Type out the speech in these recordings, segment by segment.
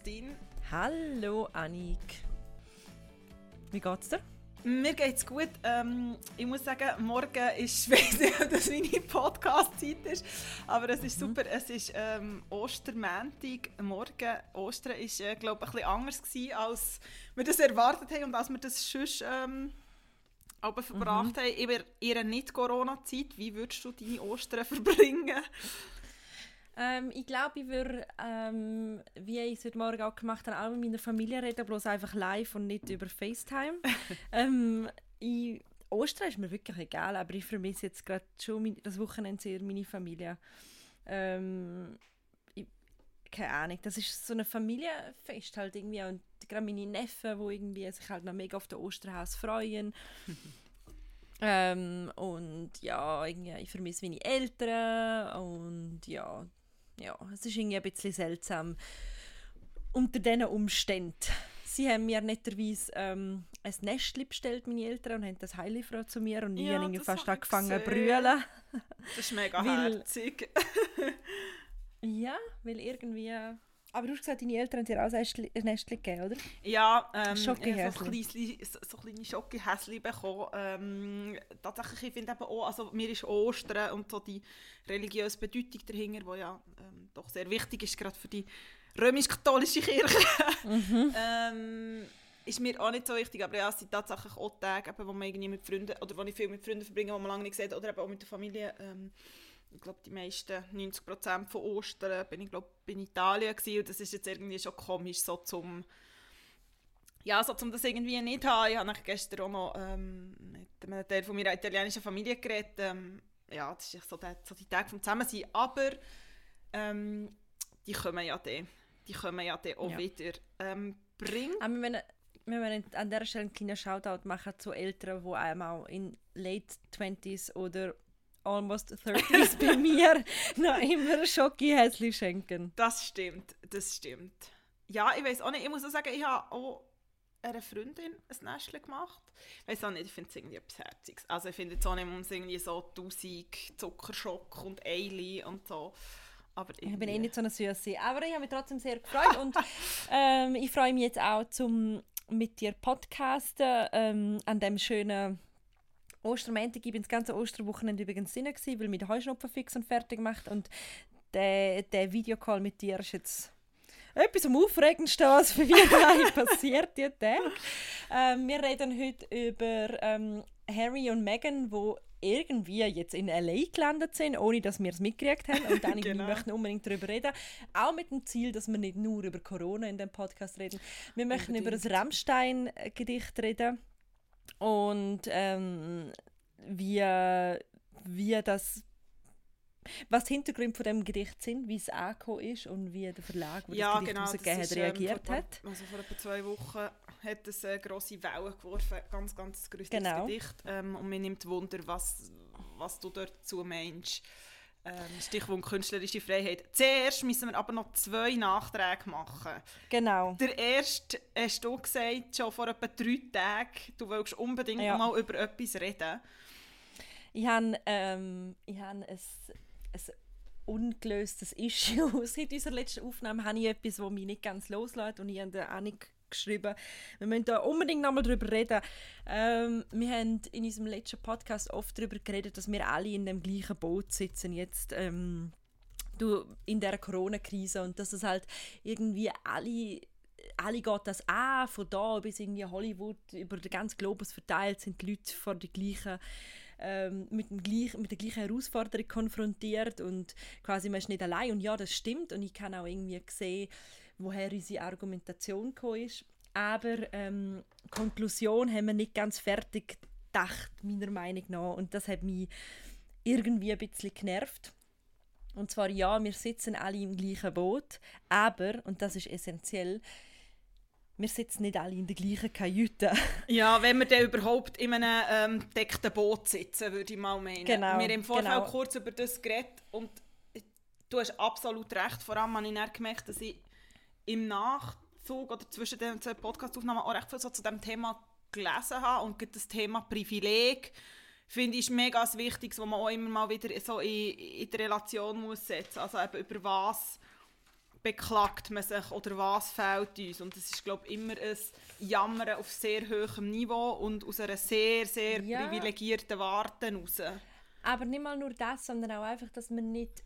Christine. Hallo Annik. Wie geht's dir? Mir geht's gut. Ähm, ich muss sagen, morgen ist, ich weiß nicht, ob das meine Podcast-Zeit ist, aber es ist mhm. super. Es ist ähm, Ostermäntig, morgen. Ostern war, äh, glaube ich, ein bisschen anders gewesen, als wir das erwartet haben und als wir das sonst ähm, aber verbracht mhm. haben. In ihrer Nicht-Corona-Zeit, wie würdest du deine Ostern verbringen? Ähm, ich glaube, ich würde, ähm, wie ich es heute Morgen auch gemacht habe, auch mit meiner Familie reden, bloß einfach live und nicht über FaceTime. ähm, ich, Ostern ist mir wirklich egal, aber ich vermisse jetzt gerade schon mein, das Wochenende sehr meine Familie. Ähm, ich, keine Ahnung, das ist so eine Familienfest halt irgendwie und gerade meine Neffen, die irgendwie sich halt noch mega auf das Osterhaus freuen. ähm, und ja, irgendwie, ich vermisse meine Eltern und ja, ja, es ist irgendwie ein bisschen seltsam unter diesen Umständen. Sie haben mir netterweise ähm, ein Nestchen bestellt, meine Eltern, und haben das Heilifrau zu mir und ja, ich habe fast angefangen zu brüllen. Das ist mega weil, herzig. ja, weil irgendwie aber du hast gesagt, deine Eltern haben dir auch ein Nestchen gegeben, oder? Ja, ähm, ich habe so, kleine, so kleine Schokohäschen bekommen. Ähm, tatsächlich, ich finde eben auch, also mir ist Ostern und so die religiöse Bedeutung dahinter, die ja ähm, doch sehr wichtig ist, gerade für die römisch-katholische Kirche, mhm. ähm, ist mir auch nicht so wichtig, aber ja, es sind tatsächlich auch Tage, wo man irgendwie mit Freunden, oder wo ich viel mit Freunden verbringe, die man lange nicht sieht, oder eben auch mit der Familie, ähm, ich glaube, die meisten, 90% von Ostern, bin ich glaube in Italien gewesen, und das ist jetzt irgendwie schon komisch, so zum ja, so zum das irgendwie nicht haben. Ich habe gestern auch noch ähm, mit einem Teil von meiner italienischen Familie geredet. Ähm, ja, das ist so, der, so die Tage vom Zusammensein. Aber ähm, die kommen ja dann. Die kommen ja dann auch ja. wieder. Ähm, bringt... Aber wir müssen an dieser Stelle einen kleinen Shoutout machen zu Eltern, die einmal in Late 20s oder almost 30s bei mir noch immer Schoki-Häsli schenken. Das stimmt, das stimmt. Ja, ich weiß auch nicht, ich muss auch sagen, ich habe auch einer Freundin ein Nestchen gemacht. Ich weiß auch nicht, ich finde es irgendwie etwas Herziges. Also ich finde jetzt auch nicht, man muss irgendwie so tausend Zuckerschock und Eili und so. Aber ich bin eh nicht so eine Süße. Aber ich habe mich trotzdem sehr gefreut und ähm, ich freue mich jetzt auch zum mit dir podcasten ähm, an dem schönen Ostermäntig, ich bin das ganze Osterwochenende übrigens drin, gewesen, weil der Heuschnupfen fix und fertig gemacht und der, der Videocall mit dir ist jetzt etwas am aufregendsten, was für mich passiert jeden Tag. Ähm, wir reden heute über ähm, Harry und Meghan, wo irgendwie jetzt in L.A. gelandet sind, ohne dass wir es mitgekriegt haben. Und dann genau. wir möchten unbedingt darüber reden. Auch mit dem Ziel, dass wir nicht nur über Corona in dem Podcast reden. Wir möchten unbedingt. über das Rammstein-Gedicht reden und ähm, wie, wie das was die Hintergründe von dem Gedicht sind, wie es angekommen ist und wie der Verlag, der ja, das Gedicht genau, rausgegeben hat, reagiert vor, hat. Also vor etwa zwei Wochen hat es eine grosse Welle geworfen, ganz, ganz grüßiges genau. Gedicht. Ähm, und mir nimmt Wunder, was, was du dazu meinst. Ähm, Stichwort künstlerische Freiheit. Zuerst müssen wir aber noch zwei Nachträge machen. Genau. Der erste hast du gesagt, schon vor etwa drei Tagen, du willst unbedingt ja. mal über etwas reden. Ich habe ähm, hab ein, ein ungelöstes Issue. Seit unserer letzten Aufnahme habe ich etwas, das mich nicht ganz loslässt und ich habe Annik geschrieben. Wir müssen da unbedingt nochmal drüber reden. Ähm, wir haben in unserem letzten Podcast oft darüber geredet, dass wir alle in dem gleichen Boot sitzen jetzt. Ähm, in der Corona-Krise und dass es halt irgendwie alle alle geht das an, von da bis irgendwie Hollywood, über den ganzen Globus verteilt sind die Leute vor der gleichen ähm, mit, dem gleich, mit der gleichen Herausforderung konfrontiert und quasi man ist nicht allein und ja, das stimmt und ich kann auch irgendwie sehen, woher unsere Argumentation gekommen ist. Aber ähm, Konklusion haben wir nicht ganz fertig gedacht, meiner Meinung nach. Und das hat mich irgendwie ein bisschen genervt. Und zwar, ja, wir sitzen alle im gleichen Boot, aber, und das ist essentiell, wir sitzen nicht alle in der gleichen Kajüte. ja, wenn wir dann überhaupt in einem ähm, deckten Boot sitzen, würde ich mal meinen. Genau, wir haben im Vorfeld genau. kurz über das geredet und du hast absolut recht. Vor allem habe ich gemerkt, dass ich im Nachzug oder zwischen den zwei Podcast-Aufnahmen auch recht viel so zu diesem Thema gelesen habe und das Thema Privileg finde ich mega wichtig, wo man auch immer mal wieder so in, in die Relation muss setzen. Also eben über was beklagt man sich oder was fehlt uns. Und es ist, glaube ich, immer ein Jammern auf sehr hohem Niveau und aus einer sehr, sehr ja. privilegierten Warte heraus. Aber nicht mal nur das, sondern auch einfach, dass man nicht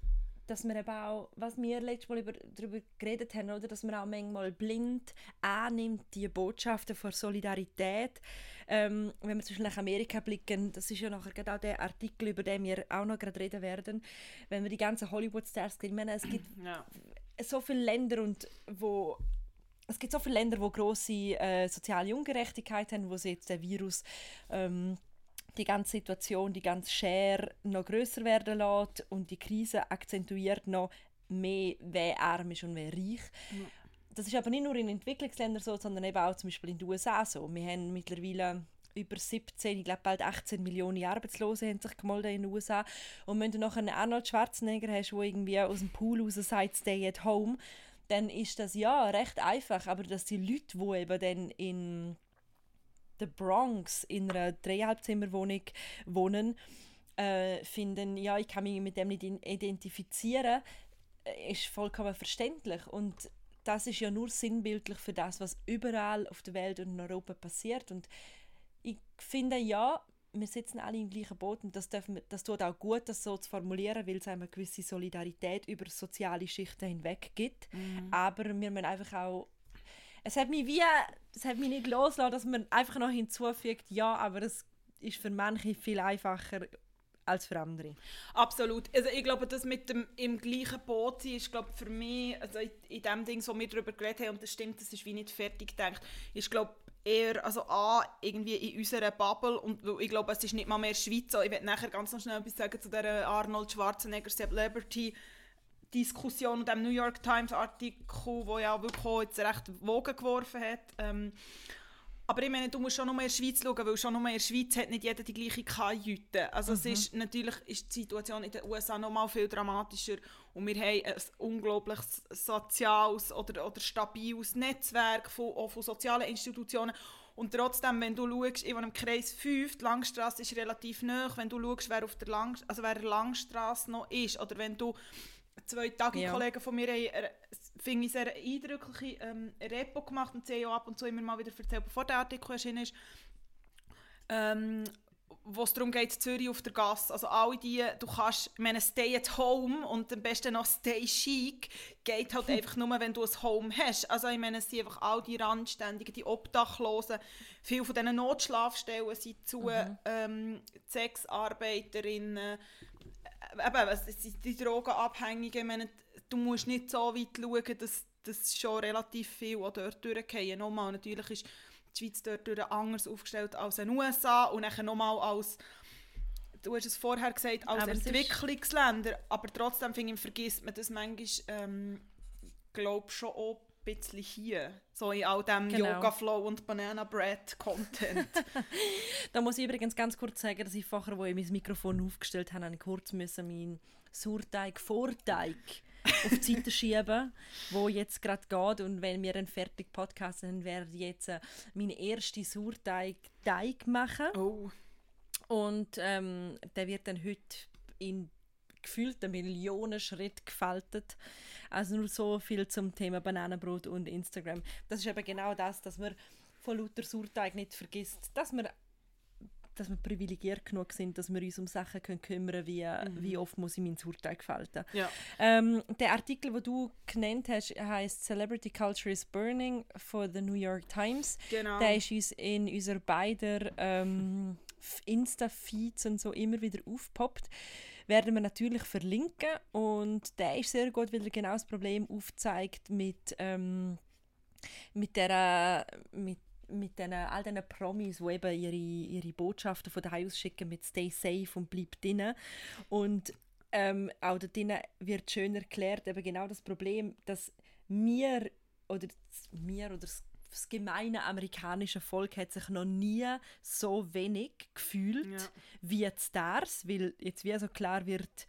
dass man eben auch, was wir letztes Mal über, darüber geredet haben, oder, dass man auch manchmal blind annimmt, die Botschaften von Solidarität. Ähm, wenn wir zum Beispiel nach Amerika blicken, das ist ja nachher genau der Artikel, über den wir auch noch gerade reden werden, wenn wir die ganzen Hollywood-Stars sehen, ich meine, es gibt ja. so viele Länder und wo es gibt so viele Länder, wo große äh, soziale Ungerechtigkeit haben, wo sie jetzt der Virus ähm, die ganze Situation, die ganze Schere noch größer werden lässt und die Krise akzentuiert noch mehr, wer arm ist und wer reich. Ja. Das ist aber nicht nur in Entwicklungsländern so, sondern eben auch zum Beispiel in den USA so. Wir haben mittlerweile über 17, ich glaube bald 18 Millionen Arbeitslose haben sich gemeldet in den USA. Und wenn du noch einen Arnold Schwarzenegger hast, der irgendwie aus dem Pool raus sagt, stay at home, dann ist das ja recht einfach. Aber dass die Leute, die eben dann in der Bronx in einer Dreieinhalbzimmerwohnung wohnen, äh, finden, ja, ich kann mich mit dem nicht identifizieren, äh, ist vollkommen verständlich. Und das ist ja nur sinnbildlich für das, was überall auf der Welt und in Europa passiert. Und ich finde ja, wir sitzen alle im gleichen Boot und das, dürfen, das tut auch gut, das so zu formulieren, weil es eine gewisse Solidarität über soziale Schichten hinweg gibt. Mhm. Aber wir müssen einfach auch es hat mich wie, es hat mich nicht losgelassen, dass man einfach noch hinzufügt, ja, aber es ist für manche viel einfacher als für andere. Absolut. Also ich glaube, das mit dem im gleichen Boot sein ist glaube für mich, also in, dem Ding, wo wir darüber geredet haben, und das stimmt, das ist wie nicht fertig gedacht, ist glaube eher, also A, irgendwie in unserer Bubble und ich glaube, es ist nicht mal mehr Schweiz. Ich werde nachher ganz noch schnell etwas sagen zu der Arnold Schwarzenegger Celebrity Diskussion und dem New York Times Artikel, wo ja wirklich jetzt recht Wogen geworfen hat. Ähm, aber ich meine, du musst schon nur in der Schweiz schauen, weil schon nur in der Schweiz hat nicht jeder die gleiche Kajüte. Also mhm. es ist, natürlich ist die Situation in den USA noch mal viel dramatischer und wir haben ein unglaublich soziales oder, oder stabiles Netzwerk von, auch von sozialen Institutionen und trotzdem, wenn du schaust, ich wohne im Kreis 5, die Langstrasse ist relativ nah, wenn du schaust, wer auf der, Lang also wer Langstrasse noch ist, oder wenn du zwei Tage-Kollegen ja. von mir haben, finde ich, sehr eindrückliche ähm, Repo gemacht und sie haben ab und zu immer mal wieder erzählt, bevor der Artikel erschienen ist, ähm, wo es darum geht, Zürich auf der Gasse, also alle die, du kannst, ich meine, stay at home und am besten noch stay chic, geht halt einfach nur, wenn du ein Home hast. Also ich meine, es sind einfach all die Randständigen, die Obdachlosen, viele von diesen Notschlafstellen sind zu mhm. ähm, Sexarbeiterinnen, eben, die Drogenabhängigen, meine, du musst nicht so weit schauen, dass das schon relativ viel auch dort durchgehen. Nochmal, natürlich ist die Schweiz dort anders aufgestellt als in den USA und dann nochmal als du hast es vorher gesagt, als aber Entwicklungsländer, aber trotzdem finde ich, vergisst man das manchmal, ähm, glaube schon auch bisschen hier, so in all dem genau. Yoga Flow und Banana Bread Content. da muss ich übrigens ganz kurz sagen, dass ich vorher, wo ich mein Mikrofon aufgestellt habe, habe ich kurz müssen meinen Surteig Vorteig auf die Seite schieben, wo jetzt gerade geht und wenn wir einen fertigen Podcast haben, werde ich jetzt äh, meinen ersten Surteig Teig machen. Oh. Und ähm, der wird dann heute in gefühlte Millionen Schritte gefaltet. Also nur so viel zum Thema Bananenbrot und Instagram. Das ist eben genau das, dass man von lauter Surteig nicht vergisst, dass wir dass wir privilegiert genug sind, dass wir uns um Sachen können kümmern können, wie, mhm. wie oft muss ich meinen Surteig falten. Ja. Ähm, der Artikel, den du genannt hast, heißt Celebrity Culture is Burning for the New York Times. Genau. Der ist uns in unserer beider ähm, Insta-Feeds und so immer wieder aufgepoppt werden wir natürlich verlinken und der ist sehr gut, weil er genau das Problem aufzeigt mit, ähm, mit der mit mit den, all diesen Promis, die eben ihre, ihre Botschaften von daheim aus schicken mit «Stay safe» und «Bleib drinnen». Und ähm, auch dort wird schön erklärt, eben genau das Problem, dass wir oder wir oder das das gemeine amerikanische Volk hat sich noch nie so wenig gefühlt ja. wie die Stars, weil jetzt wie so klar wird,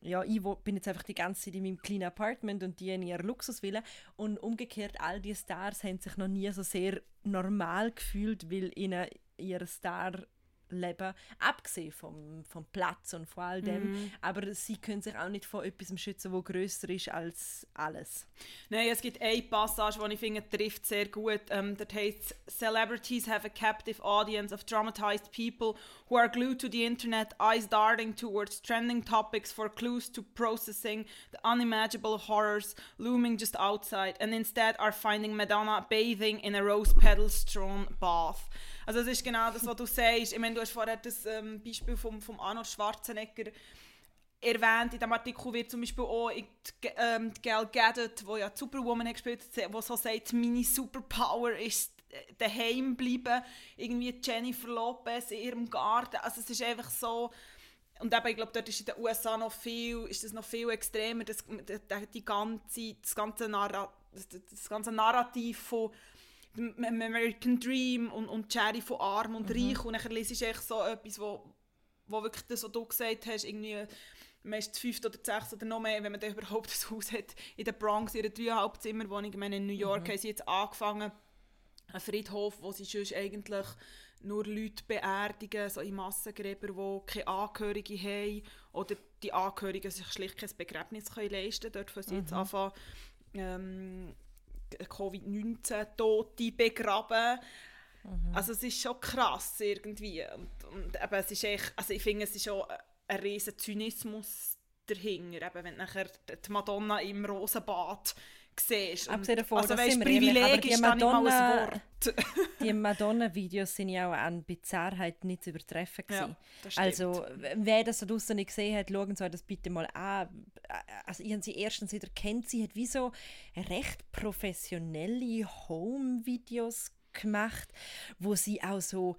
ja, ich bin jetzt einfach die ganze Zeit in meinem kleinen Apartment und die in ihrer Luxusvilla und umgekehrt, all die Stars haben sich noch nie so sehr normal gefühlt, weil ihnen ihr Star leben, abgesehen vom, vom Platz und von all dem. Mm. Aber sie können sich auch nicht vor etwas schützen, wo größer ist als alles. Nein, es gibt eine Passage, die ich finde, trifft sehr gut. Um, das heißt, Celebrities have a captive audience of traumatized people who are glued to the internet, eyes darting towards trending topics for clues to processing the unimaginable horrors looming just outside, and instead are finding Madonna bathing in a rose petal strewn bath. Also das ist genau das, was du sagst. Ich meine, du hast vorher das ähm, Beispiel vom, vom Arnold Schwarzenegger erwähnt. In diesem Artikel wird zum Beispiel auch die, ähm, die Gal Gadot, die ja Superwoman hat gespielt hat, die so sagt, meine Superpower ist daheim bleiben. Irgendwie Jennifer Lopez in ihrem Garten. Also es ist einfach so... Und eben, ich glaube, dort ist in den USA noch viel, ist das noch viel extremer, das, die ganze, das, ganze das, das ganze Narrativ von American Dream und, und Cherry von Arm und mhm. Reich und dann lese ich echt so etwas, wo, wo wirklich das, was du gesagt hast, irgendwie man ist fünf oder sechs oder noch mehr, wenn man da überhaupt ein Haus hat, in der Bronx, in einer dreieinhalb Zimmerwohnung, ich meine, in New York mhm. haben sie jetzt angefangen, ein Friedhof, wo sie sonst eigentlich nur Leute beerdigen, so in Massengräber, die keine Angehörige haben oder die Angehörigen sich schlicht kein Begräbnis können leisten können. Dort fangen sie mhm. jetzt anfangen, ähm, Covid-19-Tote begraben. Mhm. Also es ist schon krass irgendwie. Und, und eben, es ist echt, also ich finde, es ist schon ein riesen Zynismus dahinter. Eben, wenn nachher die Madonna im Rosenbad siehst. Abgesehen davon, also, weißt, Privileg ist Madonna, ein Wort. die Madonna-Videos sind ja auch an Bizarrheit nicht zu übertreffen. Ja, also, wer das da draußen nicht gesehen hat, schauen Sie das bitte mal an. Also, ich habe sie erstens wieder kennt, sie hat wie so recht professionelle Home-Videos gemacht, wo sie auch so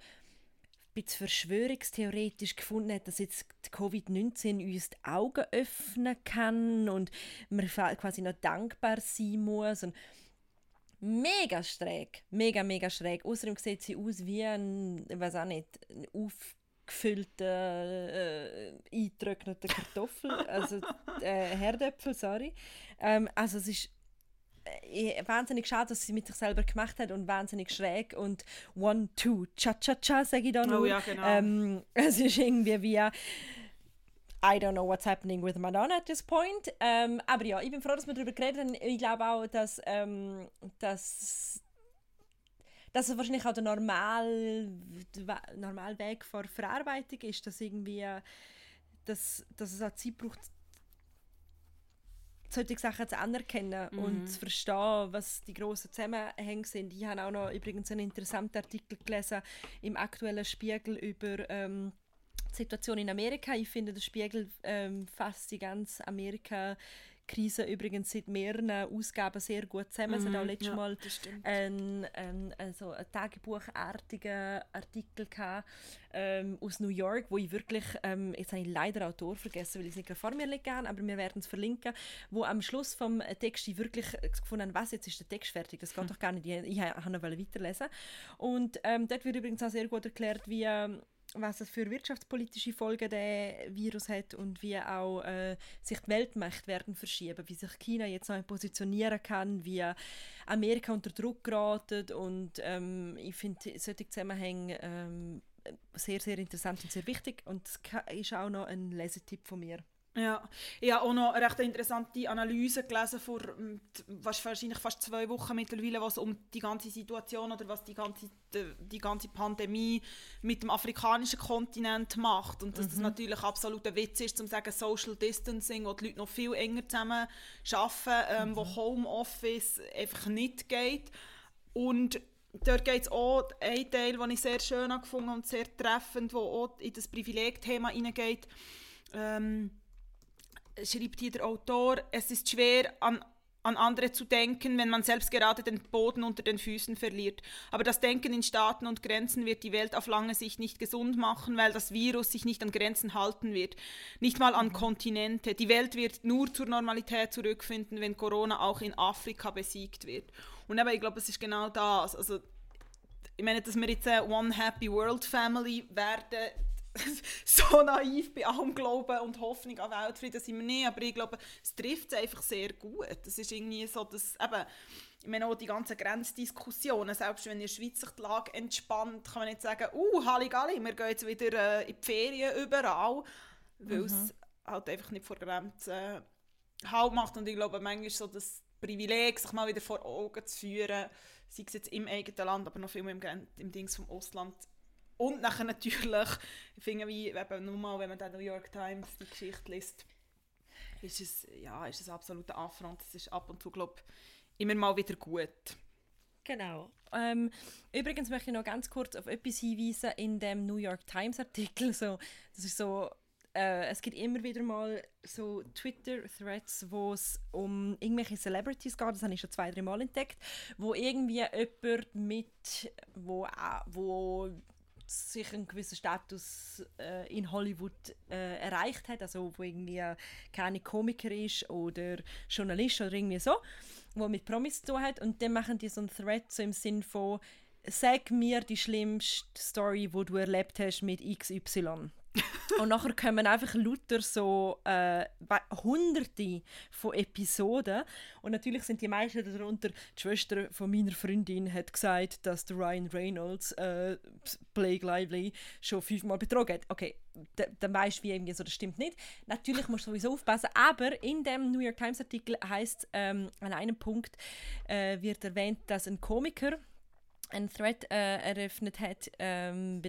bisschen verschwörungstheoretisch gefunden hat, dass jetzt Covid-19 uns die Augen öffnen kann und man quasi noch dankbar sein muss. Und mega schräg, mega, mega schräg. Außerdem sieht sie aus wie ein, weiß auch nicht, ein aufgefüllter, äh, eingetrockneter Kartoffel, also äh, Herdöpfel, sorry. Ähm, also es ist wahnsinnig schade, dass sie mit sich selber gemacht hat und wahnsinnig schräg und one, two, cha-cha-cha, sage ich da noch. Oh ja, genau. Ähm, es ist irgendwie wie I don't know what's happening with Madonna at this point. Ähm, aber ja, ich bin froh, dass wir darüber geredet haben. Ich glaube auch, dass, ähm, dass, dass es wahrscheinlich auch der normale normal Weg vor Verarbeitung ist, dass irgendwie dass, dass es auch Zeit braucht, solche Sachen zu anerkennen mhm. und zu verstehen, was die grossen Zusammenhänge sind. Ich habe auch noch übrigens einen interessanten Artikel gelesen im aktuellen Spiegel über ähm, die Situation in Amerika. Ich finde, der Spiegel ähm, fasst die ganze Amerika Krise übrigens seit mehreren Ausgaben sehr gut zusammen. Mhm, es hat auch mhm, letztes ja, Mal einen, einen, also einen tagebuchartigen Artikel gehabt, ähm, aus New York, wo ich wirklich, ähm, jetzt habe ich leider Autor vergessen, weil ich es nicht vor mir liegen habe, aber wir werden es verlinken, wo am Schluss vom Text ich wirklich gefunden habe, was, jetzt ist der Text fertig, das geht mhm. doch gar nicht, ich, ich, ich noch weiterlesen und ähm, dort wird übrigens auch sehr gut erklärt, wie ähm, was es für wirtschaftspolitische Folgen der Virus hat und wie auch äh, sich die Weltmächte werden verschieben, wie sich China jetzt neu positionieren kann, wie Amerika unter Druck geraten und ähm, ich finde solche Zusammenhänge ähm, sehr, sehr interessant und sehr wichtig und das ist auch noch ein Lesetipp von mir. Ja, ich habe auch noch eine recht interessante Analyse gelesen vor hm, wahrscheinlich fast zwei Wochen mittlerweile, was um die ganze Situation oder was die ganze, die, die ganze Pandemie mit dem afrikanischen Kontinent macht und dass mhm. das natürlich absolut ein Witz ist, zum sagen Social Distancing, wo die Leute noch viel enger zusammen arbeiten, ähm, mhm. wo Homeoffice einfach nicht geht und dort geht es auch ein Teil, den ich sehr schön gefunden und sehr treffend, wo auch in das Privilegthema hineingeht. Ähm, schreibt hier der Autor, es ist schwer an, an andere zu denken, wenn man selbst gerade den Boden unter den Füßen verliert. Aber das Denken in Staaten und Grenzen wird die Welt auf lange Sicht nicht gesund machen, weil das Virus sich nicht an Grenzen halten wird. Nicht mal an mhm. Kontinente. Die Welt wird nur zur Normalität zurückfinden, wenn Corona auch in Afrika besiegt wird. Und aber ich glaube, es ist genau das. Also, ich meine, dass wir jetzt eine One Happy World Family werden, so naiv bei allem Glauben und Hoffnung an Weltfrieden sind wir nicht, aber ich glaube, es trifft es einfach sehr gut. Das ist irgendwie so, dass eben, ich meine auch die ganzen Grenzdiskussionen, selbst wenn in der Schweiz sich die Lage entspannt, kann man nicht sagen, uh, Halligalli, wir gehen jetzt wieder äh, in die Ferien überall, weil es mhm. halt einfach nicht vor Grenzen äh, Halt macht und ich glaube manchmal so das Privileg, sich mal wieder vor Augen zu führen, sei es jetzt im eigenen Land, aber noch viel mehr im, im Dings vom Ausland. Und nachher natürlich, ich finde, wie eben nur mal, wenn man den New York Times die Geschichte liest, ist es, ja, ist es absoluter Affront. Es ist ab und zu, glaube immer mal wieder gut. Genau. Ähm, übrigens möchte ich noch ganz kurz auf etwas hinweisen in dem New York Times Artikel. So, das ist so, äh, es gibt immer wieder mal so Twitter-Threads, wo es um irgendwelche Celebrities geht. Das habe ich schon zwei, drei Mal entdeckt, wo irgendwie jemand mit, wo, wo sich einen gewissen Status äh, in Hollywood äh, erreicht hat, also wo irgendwie keine Komiker ist oder Journalist oder irgendwie so, wo mit Promis zu tun hat und dann machen die so einen Thread so im Sinn von «Sag mir die schlimmste Story, wo du erlebt hast mit XY». und nachher kommen einfach lauter so äh, hunderte von Episoden und natürlich sind die meisten darunter die Schwester von meiner Freundin hat gesagt, dass der Ryan Reynolds äh, Blake Lively schon fünfmal betrogen hat. Okay, dann weißt du wie irgendwie so, das stimmt nicht. Natürlich musst du sowieso aufpassen, aber in dem New York Times Artikel heißt ähm, an einem Punkt äh, wird erwähnt, dass ein Komiker ein Thread äh, eröffnet hat ähm,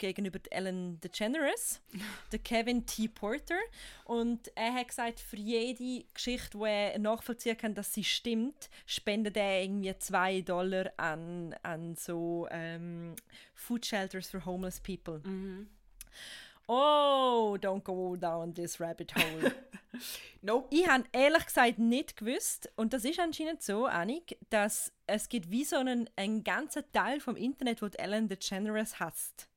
gegenüber Ellen DeGeneres, der Kevin T. Porter. Und er hat gesagt, für jede Geschichte, die er nachvollziehen kann, dass sie stimmt, spendet er irgendwie 2 Dollar an, an so ähm, Food Shelters for Homeless People. Mhm. Oh, don't go down this rabbit hole. nope. Ich habe ehrlich gesagt nicht gewusst, und das ist anscheinend so, Annik, dass es gibt wie so einen, einen ganzen Teil vom Internet, wo Ellen DeGeneres hasst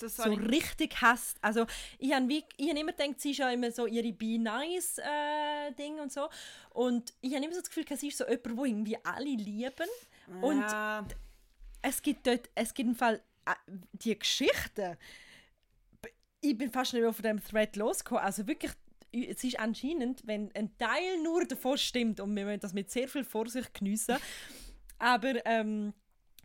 so richtig hasst. Also ich habe hab immer gedacht, sie ist ja immer so ihre Be Nice äh, Ding und so. Und ich habe immer so das Gefühl, sie ist so jemand, wo irgendwie alle lieben. Ja. Und es gibt dort, es gibt im Fall äh, die Geschichte. Ich bin fast nicht mehr von dem Thread losgekommen. Also wirklich, es ist anscheinend, wenn ein Teil nur davon stimmt und wir müssen das mit sehr viel Vorsicht geniessen. Aber ähm,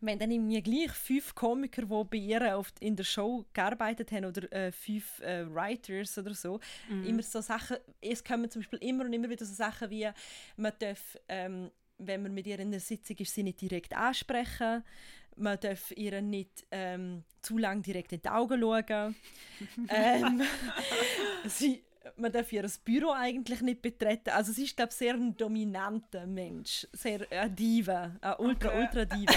haben dann irgendwie gleich fünf Komiker, die bei ihr auf, in der Show gearbeitet haben oder äh, fünf äh, Writers oder so. Mhm. Immer so Sachen, es kommen zum Beispiel immer und immer wieder so Sachen wie, man darf, ähm, wenn man mit ihr in der Sitzung ist, sie nicht direkt ansprechen. Man darf ihr nicht ähm, zu lange direkt in die Augen schauen. ähm, sie, man darf ihr Büro eigentlich nicht betreten. Also sie ist, glaube sehr ein dominanter Mensch. Sehr eine Diva, eine ultra, okay. ultra Diva.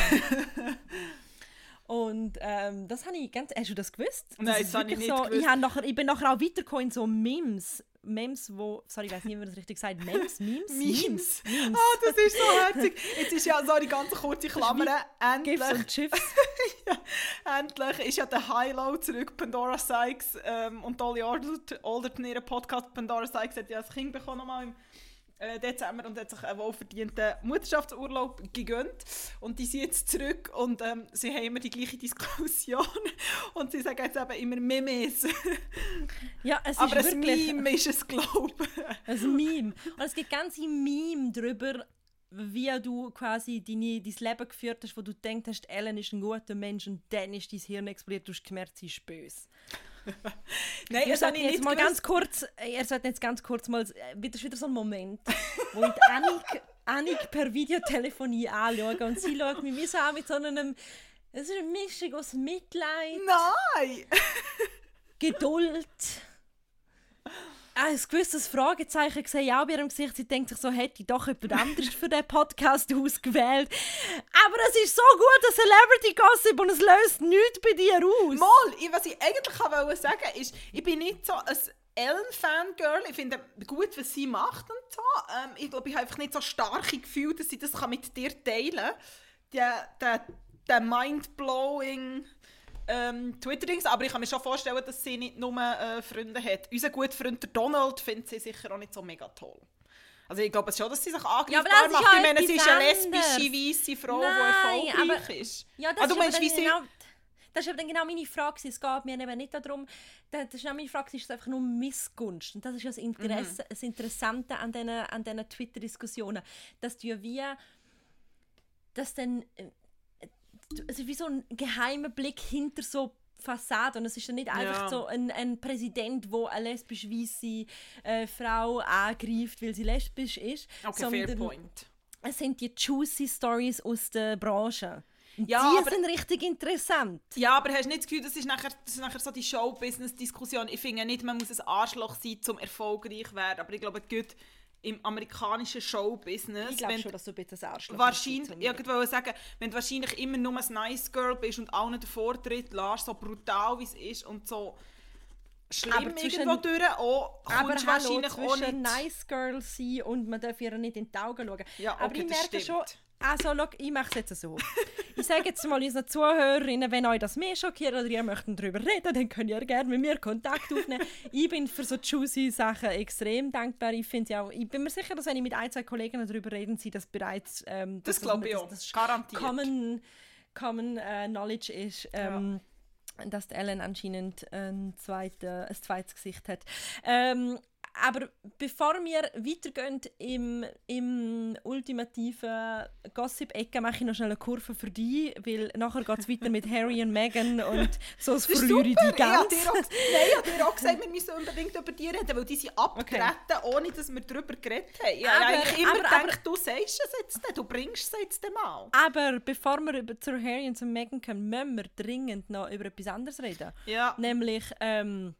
Und ähm, das habe ich ganz... Hast du das gewusst? Das Nein, das habe ich nicht so, gewusst. Ich, nachher, ich bin nachher auch weitergekommen in so Memes. Memes, wo... Sorry, ich weiß nicht, wie man das richtig sagt. Memes? Memes? Memes. Ah, das ist so herzig. Jetzt ist ja, sorry, ganz kurze Klammern. Endlich... Ja, endlich ist ja der High-Low zurück. Pandora Sykes ähm, und Dolly Alderton, ihren Podcast Pandora Sykes hat ja das Kind bekommen nochmal im äh, Dezember und hat sich einen wohlverdienten Mutterschaftsurlaub gegönnt. Und die sind jetzt zurück und ähm, sie haben immer die gleiche Diskussion. Und sie sagen jetzt eben immer Memes. Ja, es Aber ist ein Meme ist es, glaube ich. Ein Meme. Und es gibt ganze Meme darüber, wie du quasi deine, dein Leben geführt hast, wo du denkst, Ellen ist ein guter Mensch und dann ist dein Hirn explodiert, du hast gemerkt, sie ist böse. Nein, ihr sollt jetzt mal ganz kurz, ihr sollt jetzt ganz kurz mal, das ist wieder so ein Moment, wo ich Annik, Annik per Videotelefonie anschaue und sie schaut mich so an mit so einem, es ist eine Mischung aus Mitleid. Nein! Geduld ein gewisses Fragezeichen gesehen, auch bei ihrem Gesicht. Sie denkt sich so, hätte ich doch jemand anderes für den Podcast ausgewählt. Aber es ist so gut, ein Celebrity Gossip und es löst nichts bei dir aus. Mal, was ich eigentlich wollte sagen ist, ich bin nicht so ein Ellen-Fangirl. Ich finde gut, was sie macht und so. Ähm, ich glaube, ich habe einfach nicht so starke Gefühle, dass sie das mit dir teilen kann. Der, der, der mind-blowing ähm, Twitter-Dings, aber ich kann mir schon vorstellen, dass sie nicht nur äh, Freunde hat. Unser guter Freund Donald findet sie sicher auch nicht so mega toll. Also ich glaube schon, dass sie sich angreifbar ja, macht. Ich meine, sie ist eine lesbische, weiße Frau, Nein, die erfolgreich aber, ist. Ja, das, ah, du meinst, wie sie... Genau, das ist dann genau meine Frage. Es geht mir eben nicht darum, das ist meine Frage, ist es einfach nur Missgunst. Und das ist ja das, Interesse, mhm. das Interessante an diesen, an Twitter-Diskussionen, dass du ja wie dass dann äh, also wie so ein geheimer Blick hinter so Fassade und es ist dann nicht einfach Ja. so ein, ein Präsident, wo eine lesbisch weiße äh, Frau angreift, weil sie lesbisch ist, Okay, fair sondern point. es sind die juicy Stories aus der Branche. Ja, die aber- sind richtig interessant. Ja, aber hast du nicht das Gefühl, das ist nachher, das ist nachher so die Show-Business-Diskussion? Ich finde nicht, man muss ein Arschloch sein, um erfolgreich zu werden. Aber ich glaube, gut im amerikanischen Show-Business, Ich glaube schon, dass du bitte ein Arschloch wahrscheinlich, ich wollte sagen, wenn du wahrscheinlich immer nur ein Nice Girl bist und allen den Vortritt lässt, so brutal wie es ist und so schlimm Aber zwischen- irgendwo durch, auch, Aber kommst du hallo, wahrscheinlich auch zwischen nicht... nice girl sein und man darf ihr nicht in die Augen schauen. Ja, Aber okay, ich das merke stimmt. schon, also schau, ich mache es jetzt so. ich sage jetzt mal unseren Zuhörerinnen, wenn euch das mehr schockiert oder ihr möchtet darüber reden, dann könnt ihr gerne mit mir Kontakt aufnehmen. ich bin für so juicy Sachen extrem dankbar. Ich, finde ja auch, ich bin mir sicher, dass wenn ich mit ein, zwei Kollegen darüber reden, sie das bereits... Ähm, Das dass- glaube ich dass- auch, das garantiert. Common, common äh, Knowledge ist, ähm, dass die Ellen anscheinend ein, zweite, ein zweites Gesicht hat. Ähm, aber bevor wir weitergehen im, im ultimativen Gossip-Ecke, mache ich noch schnell eine Kurve für dich, weil nachher geht es weiter mit Harry und Meghan und so das verliere ich die Ich habe ganz. dir auch, nein, ich habe dir auch gesagt, wir müssen unbedingt über die reden, weil die sind abgetreten, ohne dass wir darüber geredet haben. Ich habe Aber- eigentlich immer aber- gedacht, aber- du sagst es jetzt, nicht, du bringst es jetzt mal. Aber bevor wir über, zu Harry und zu Meghan kommen, müssen wir dringend noch über etwas anderes reden. Ja. Nämlich ähm,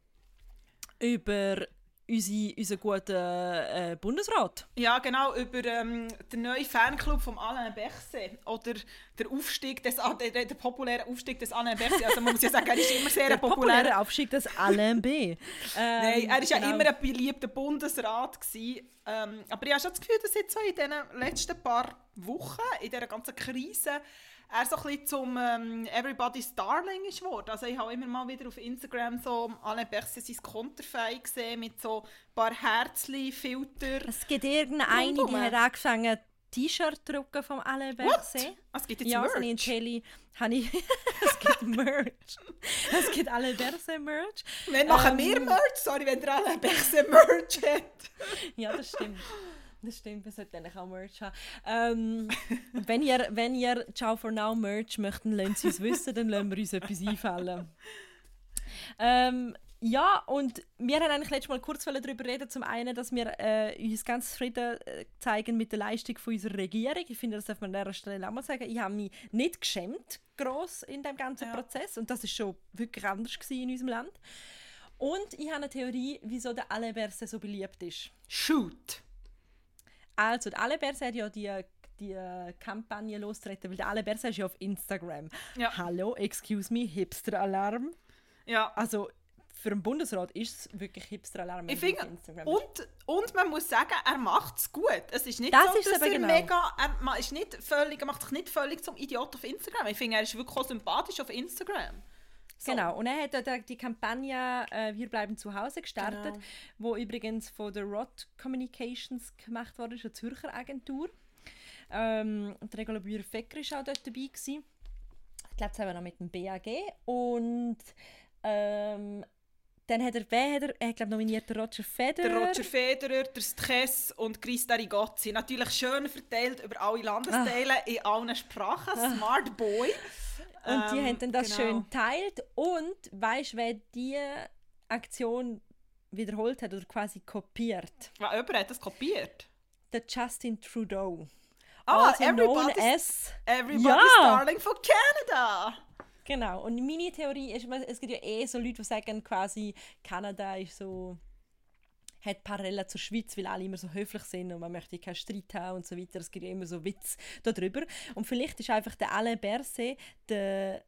über unsere, unseren guten äh, Bundesrat. Ja, genau, über ähm, den neuen Fanclub von Alain Berset oder der Aufstieg des, der, der, populäre Aufstieg des Alain Berset. Also man muss ja sagen, er ist immer sehr Der ein populärer. populäre Aufstieg des Alain B. Ähm, Nein, er war ja genau. immer ein beliebter Bundesrat. Gewesen. Ähm, aber ich habe schon das Gefühl, dass jetzt so in den letzten paar Wochen, in dieser ganzen Krise, er so ein bisschen zum ähm, Everybody's Darling ist geworden. Also ich habe immer mal wieder auf Instagram so Alain Berset sein Konterfei gesehen mit so ein paar Herzli-Filter. Es gibt irgendeine, die hat angefangen, T-Shirt drucken vom Alain Berset. Es gibt jetzt Ja, Merch. in Telly habe ich... es gibt Merch. Es gibt Alain Berset Merch. Wenn machen Ähm, wir Merch? Sorry, wenn der Alain Berset Merch hat. Ja, das stimmt. Das stimmt, wir sollten eigentlich auch Merch haben. Ähm, wenn, ihr, wenn ihr Ciao for Now Merch möchten, lasst es uns wissen, dann lassen wir uns etwas einfallen. Ähm, ja, und wir haben eigentlich letztes Mal kurz darüber reden. Zum einen, dass wir äh, uns ganz zufrieden äh, zeigen mit der Leistung von unserer Regierung. Ich finde, das darf man an dieser Stelle auch mal sagen. Ich habe mich nicht geschämt, gross in dem ganzen Ja. Prozess. Und das ist schon wirklich anders gewesen in unserem Land. Und ich habe eine Theorie, wieso der Alain Berset so beliebt ist. Shoot. Also, der Alain Berset hat ja die, die Kampagne losgetreten, weil der Berset ist ja auf Instagram. Ja. Hallo, excuse me, Hipster-Alarm. Ja. Also, für einen Bundesrat ist es wirklich Hipster-Alarm, Ich finde, auf Instagram bist. und, und man muss sagen, er macht es gut. Es ist nicht Das so, ist dass er genau. mega, er ist nicht völlig, er macht sich nicht völlig zum Idiot auf Instagram. Ich finde, er ist wirklich auch sympathisch auf Instagram. So. Genau, und er hat ja die Kampagne äh, Wir bleiben zu Hause gestartet, Genau. wo übrigens von der Rod Communications gemacht wurde, eine Zürcher Agentur. Ähm, der Regula Bührer-Fecker war auch dort dabei. Gewesen. Ich glaube, zusammen noch mit dem BAG. Und ähm, dann hat er, wer hat er, er hat, glaub, nominiert den Roger Federer. Der Roger Federer, der Stress und Christa Rigozzi. Natürlich schön verteilt über alle Landesteile in allen Sprachen. Smart Boy. Und die Ähm, haben das genau. schön geteilt. Und weißt du, wer diese Aktion wiederholt hat oder quasi kopiert? Ah, jemand hat das kopiert. Der Justin Trudeau. Ah, also everybody's, as everybody's Ja. darling von Canada. Genau, und meine Theorie ist, es gibt ja eh so Leute, die sagen, quasi Kanada ist so hat Parallelen zur Schweiz, weil alle immer so höflich sind und man möchte keinen Streit haben und so weiter. Es gibt immer so Witz darüber. Und vielleicht ist einfach der Alain Berset der,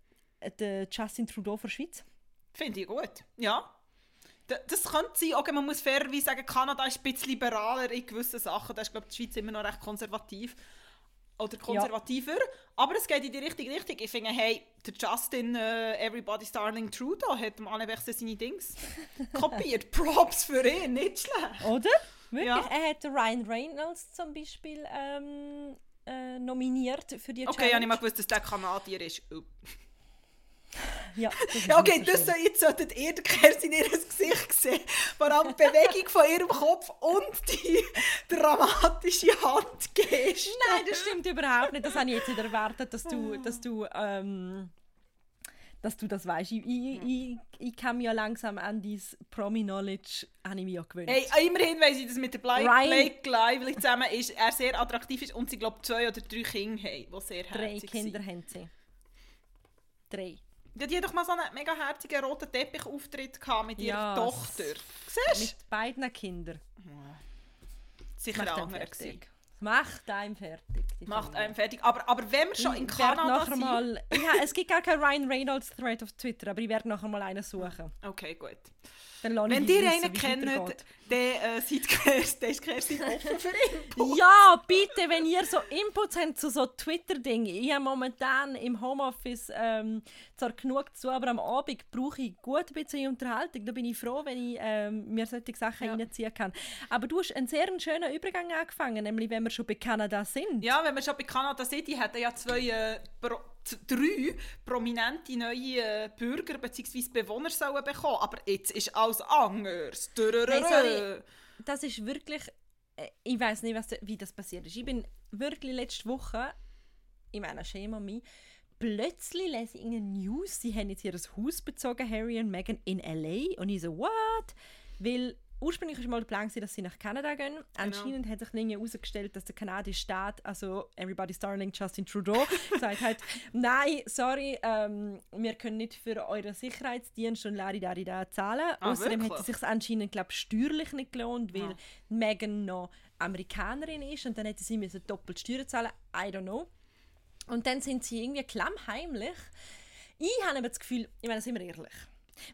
der Justin Trudeau der Schweiz. Finde ich gut. Ja. Das könnte sein, okay, man muss fairerweise sagen, Kanada ist ein bisschen liberaler in gewissen Sachen. Da ist, glaube ich, die Schweiz immer noch recht konservativ. Oder konservativer. Aber es geht in die richtige Richtung. Ich finde, hey, der Justin äh, Everybody's Darling Trudeau hat dem Berset seine Dings kopiert. Props für ihn, nicht schlecht. Oder? Wirklich? Ja. Er hat Ryan Reynolds zum Beispiel ähm, äh, nominiert für die Okay, ich habe Challenge. nicht mal gewusst, dass der Kanadier ist. Ja, ja okay, das so, jetzt solltet ihr Kerstin in ihr Gesicht sehen. Vor allem die Bewegung von ihrem Kopf und die dramatische Handgeste. Nein, das stimmt überhaupt nicht. Das habe ich jetzt nicht erwartet, dass du, dass du ähm, dass du das weißt. Ich, ich, ich, ich kann mich ja langsam an dein Promi-Knowledge gewöhnt. Hey, immerhin weiss ich, dass mit der Blake, Blake Lively zusammen ist, er sehr attraktiv ist und sie, glaube zwei oder drei Kinder haben, die sehr Drei Kinder sind. haben sie. Drei. Ja, die hat doch mal so einen mega herzigen roten Teppichauftritt mit ihrer. Tochter. Siehst? Mit beiden Kindern. Sicher andere Macht einem fertig. Macht einem fertig. Aber, aber wenn wir schon in Kanada sind... Mal, ja, es gibt gar keinen Ryan Reynolds Thread auf Twitter, aber ich werde nachher mal einen suchen. Okay, gut. Wenn ihr einen kennt, dann äh, seid Kerstin offen für Input. Ja, bitte, wenn ihr so Inputs habt zu so Twitter-Dingen. Ich habe momentan im Homeoffice ähm, zwar genug zu, aber am Abend brauche ich gut ein bisschen Unterhaltung. Da bin ich froh, wenn ich ähm, mir solche Sachen ja. reinziehen kann. Aber du hast einen sehr schönen Übergang angefangen, nämlich wenn wir schon bei Kanada sind. Ja, wenn wir schon bei Kanada sind, die hatten ja zwei... Äh, drei prominente neue äh, Bürger bzw. Bewohner sollen bekommen. Aber jetzt ist alles anders. Sorry, das ist wirklich. Äh, ich weiß nicht, was, wie das passiert ist. Ich bin wirklich letzte Woche, in meiner Schema mich, plötzlich lese ich in News, sie haben jetzt ihr Haus bezogen, Harry und Meghan, in L.A. Und ich so, what? Weil ursprünglich war mal der Plan, dass sie nach Kanada gehen. Genau. Anscheinend hat sich herausgestellt, dass der kanadische Staat, also Everybody's Darling Justin Trudeau, gesagt hat, nein, sorry, ähm, wir können nicht für euren Sicherheitsdienst und Laridarida zahlen. Ah, Außerdem wirklich? hat es sich anscheinend, glaube steuerlich nicht gelohnt, weil ja. Meghan noch Amerikanerin ist und dann hätte sie müssen doppelt Steuern zahlen. I don't know. Und dann sind sie irgendwie klammheimlich. Ich habe aber das Gefühl, ich meine, sind wir ehrlich,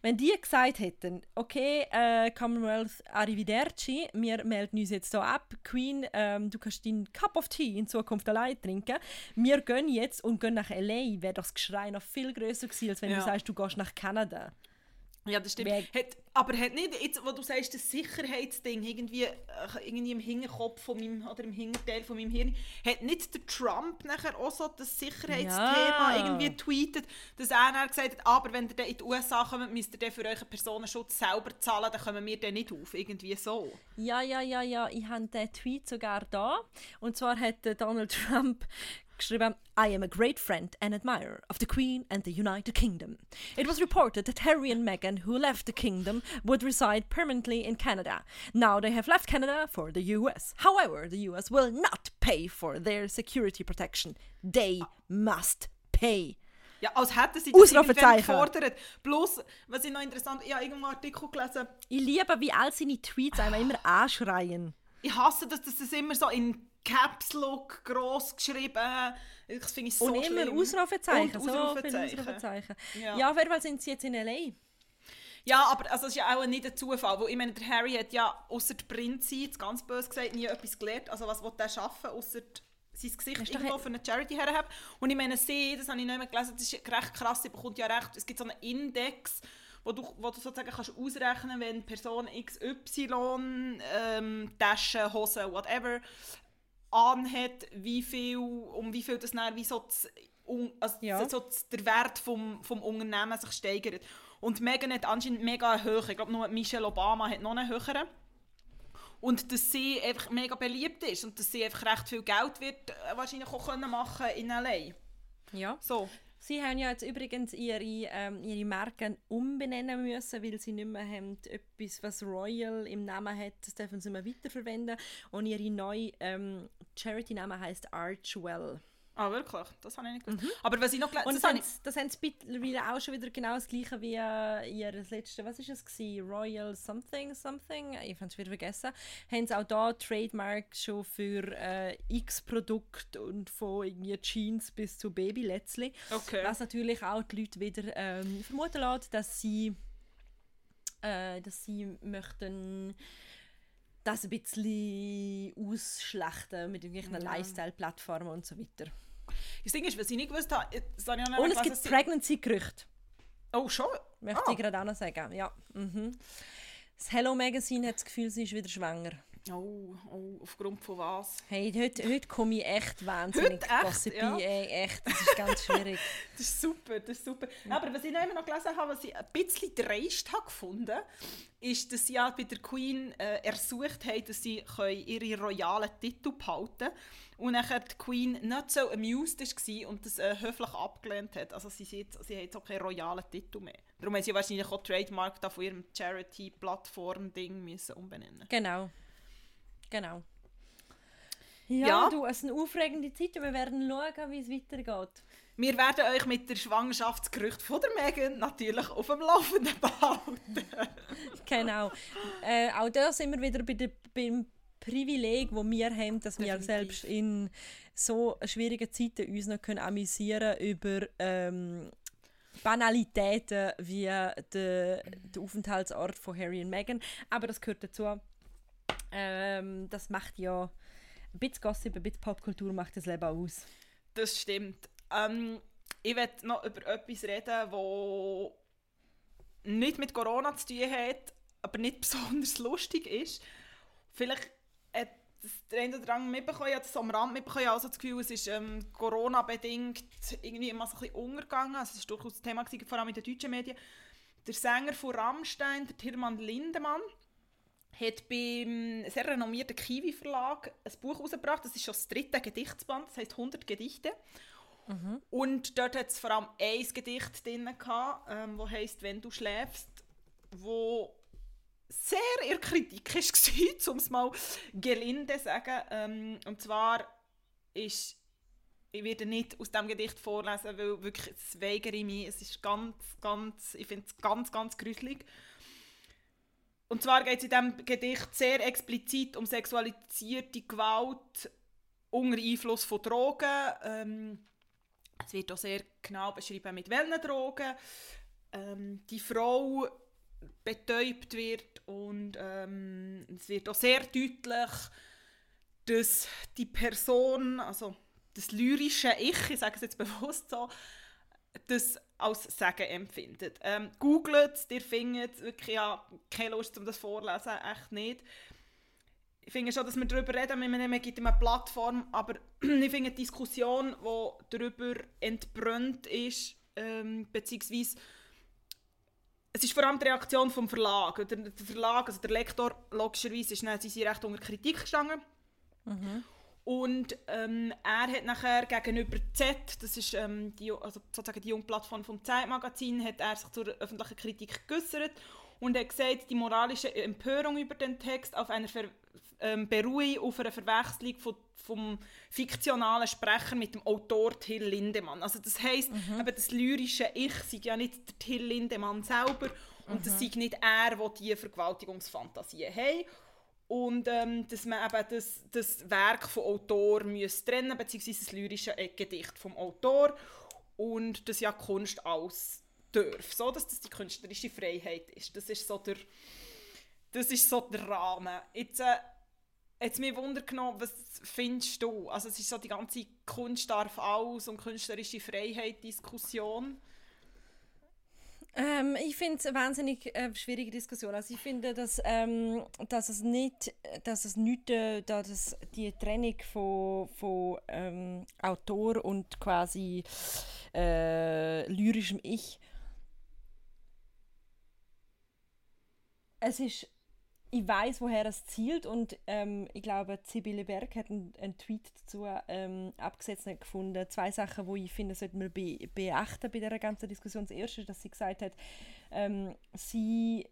wenn die gesagt hätten, okay, äh, Commonwealth, arrivederci, wir melden uns jetzt hier ab, Queen, ähm, du kannst deinen Cup of Tea in Zukunft allein trinken, wir gehen jetzt und gehen nach L.A., wäre das Geschrei noch viel größer gewesen, als wenn ja. du sagst, du gehst nach Kanada. Ja, das stimmt. Hat, aber hat nicht, jetzt, wo du sagst, das Sicherheitsding irgendwie, äh, irgendwie im Hinterkopf von meinem, oder im Hinterteil von meinem Hirn, hat nicht der Trump nachher auch so das Sicherheitsthema ja. irgendwie tweetet, dass er dann gesagt hat, aber wenn ihr in die USA kommt, müsst ihr für euren Personenschutz selber zahlen, dann kommen wir dann nicht auf. Irgendwie so. Ja, ja, ja, ja. Ich habe den Tweet sogar da. Und zwar hat Donald Trump geschrieben, I am a great friend and admirer of the Queen and the United Kingdom. It was reported that Harry and Meghan, who left the kingdom, would reside permanently in Canada. Now they have left Canada for the US. However, the US will not pay for their security protection. They must pay. Ja, als hätten sie das gefordert. Bloß, was ich noch interessant, ich habe irgendeinen Artikel gelesen. Ich liebe, wie all seine Tweets einmal immer anschreien. Ich hasse, dass das immer so in Caps Lock gross geschrieben. Das finde ich so Und immer schlimm. Ausrufezeichen. Und Ausrufezeichen. So Ausrufezeichen. Ja. ja, auf jeden Fall sind sie jetzt in L.A. Ja, aber also, das ist ja auch nicht ein Zufall, weil ich meine, der Harry hat ja außer der Prinzip, ganz böse gesagt, nie etwas gelernt. Also was will der schaffen, außer sein Gesicht ist irgendwo für eine Charity herhaben. Und ich meine, sie, das habe ich nicht mehr gelesen, das ist recht krass, sie bekommt ja recht, es gibt so einen Index, wo du, wo du sozusagen kannst ausrechnen wenn Person XY, ähm, Taschen, Hosen, whatever, anhat, wie viel, um wie viel das dann, wie so, das, also ja. so der Wert vom, vom Unternehmen sich steigert. Und Megan hat anscheinend mega hohe, ich glaube nur Michelle Obama hat noch einen höheren. Und dass sie einfach mega beliebt ist und dass sie einfach recht viel Geld wird äh, wahrscheinlich auch können machen in L.A. Ja. So. Sie haben ja jetzt übrigens ihre, ähm, ihre Marken umbenennen müssen, weil sie nicht mehr haben etwas, was Royal im Namen hat, das dürfen sie mehr weiterverwenden. Und ihre neue ähm, Charity-Name heißt Archwell. Ah, wirklich? Das habe ich nicht gewusst. Mhm. Aber was ich noch Und das, haben, das haben sie mittlerweile auch schon wieder genau das gleiche wie äh, ihr letzte, was ist es gewesen? Royal something, something, ich habe es wieder vergessen. Haben sie auch da Trademark schon für äh, x Produkte und von irgendwie Jeans bis zu Baby letztlich. Okay. Was natürlich auch die Leute wieder ähm, vermuten lässt, dass sie, äh, dass sie möchten das ein bisschen ausschlechten mit irgendwelchen ja. Lifestyle-Plattformen und so weiter. Das Ding ist, was ich nicht gewusst habe, das habe ich auch Und es gibt Pregnancy-Gerüchte. Oh, schon? Möchte ah. ich gerade auch noch sagen, ja. Mhm. Das Hello Magazine hat das Gefühl, sie ist wieder schwanger. Oh, oh, aufgrund von was? Hey, heute, heute komme ich echt wahnsinnig Gossipy. Ja. Ey, echt, das ist ganz schwierig. das ist super, das ist super. Aber was ich noch immer noch gelesen habe, was ich ein bisschen dreist habe gefunden, ist, dass sie ja bei der Queen äh, ersucht haben, dass sie ihre royalen Titel behalten können. Und nachher die Queen nicht so amused war und das äh, höflich abgelehnt hat. Also sie, sie, sie hat jetzt auch keinen royalen Titel mehr. Darum haben sie wahrscheinlich auch Trademark da von ihrem Charity-Plattform-Ding umbenennen Genau. Genau. Ja, ja, du, es ist eine aufregende Zeit und wir werden schauen, wie es weitergeht. Wir werden euch mit der Schwangerschaftsgerücht von der Megan natürlich auf dem Laufenden behalten. genau. Äh, auch da sind wir wieder bei der, beim Privileg, das wir haben, dass Definitiv. wir selbst in so schwierigen Zeiten uns noch können amüsieren über ähm, Banalitäten wie der, der Aufenthaltsort von Harry und Meghan. Aber das gehört dazu. Ähm, das macht ja ein bisschen Gossip, ein bisschen Popkultur macht das Leben aus. Das stimmt. Ähm, ich werde noch über etwas reden, das nicht mit Corona zu tun hat, aber nicht besonders lustig ist. Vielleicht hat der eine oder andere mitbekommen, ich habe das am Rand mitbekommen, also das Gefühl, es ist ähm, Corona-bedingt irgendwie immer so ein bisschen untergegangen. Also es war durchaus ein Thema, gewesen, vor allem in den deutschen Medien. Der Sänger von Rammstein, der Tirman Lindemann, hat beim sehr renommierten Kiwi Verlag ein Buch herausgebracht. Das ist schon das dritte Gedichtsband, das heißt 100 Gedichte. Mhm. Und dort hat es vor allem ein Gedicht drin, gehabt, ähm, wo heißt «Wenn du schläfst», wo sehr in Kritik war, um es mal gelinde zu sagen. Ähm, und zwar ist ich werde nicht aus dem Gedicht vorlesen, weil wirklich es weigere ich mich. Es ist ganz, ganz, ich finde es ganz, ganz gruselig. Und zwar geht es in diesem Gedicht sehr explizit um sexualisierte Gewalt unter Einfluss von Drogen. Ähm, es wird auch sehr genau beschrieben, mit welchen Drogen ähm, die Frau betäubt wird und ähm, es wird auch sehr deutlich, dass die Person, also das lyrische Ich, ich sage es jetzt bewusst so, das als Sagen empfindet. Ähm, googelt es, ihr findet wirklich ja, keine Lust, um das vorzulesen, echt nicht. Ich finde schon, dass wir darüber reden, wir nehmen gibt eine Plattform, aber ich finde die Diskussion, die darüber entbrannt ist, ähm, beziehungsweise es ist vor allem die Reaktion vom Verlag. Der, der Verlag, also der Lektor, logischerweise, ist dann, sie sind recht unter Kritik gestanden. Mhm. Und ähm, er hat nachher gegenüber Z, das ist ähm, die, also sozusagen die junge Plattform vom Zeitmagazin, hat er sich zur öffentlichen Kritik geäußert und hat gesagt, die moralische Empörung über den Text auf einer Ver ähm, beruhe auf einer Verwechslung von, vom fiktionalen Sprecher mit dem Autor Till Lindemann. Also das heisst, mhm. eben das lyrische Ich sei ja nicht der Till Lindemann selber und mhm. das sei nicht er, der diese Vergewaltigungsfantasien hat und ähm, dass man eben das, das Werk vom Autor muss trennen beziehungsweise das lyrische Gedicht vom Autor und dass ja Kunst alles darf, so dass das die künstlerische Freiheit ist. Das ist so der, das ist so der Rahmen. Jetzt, äh, jetzt mich Wunder genommen, was findest du? Also es ist so die ganze Kunst darf alles und künstlerische Freiheit Diskussion. Ähm, ich finde es eine wahnsinnig äh, schwierige Diskussion. Also ich finde, dass, ähm, dass es nicht, dass es nicht, dass es die Trennung von, von ähm, Autor und quasi äh, lyrischem Ich es ist ich weiß, woher es zielt und ähm, ich glaube, Sibylle Berg hat einen, einen Tweet dazu ähm, abgesetzt und gefunden. Zwei Sachen, die ich finde, sollten wir be beachten bei dieser ganzen Diskussion. Das erste ist, dass sie gesagt hat, ähm, sie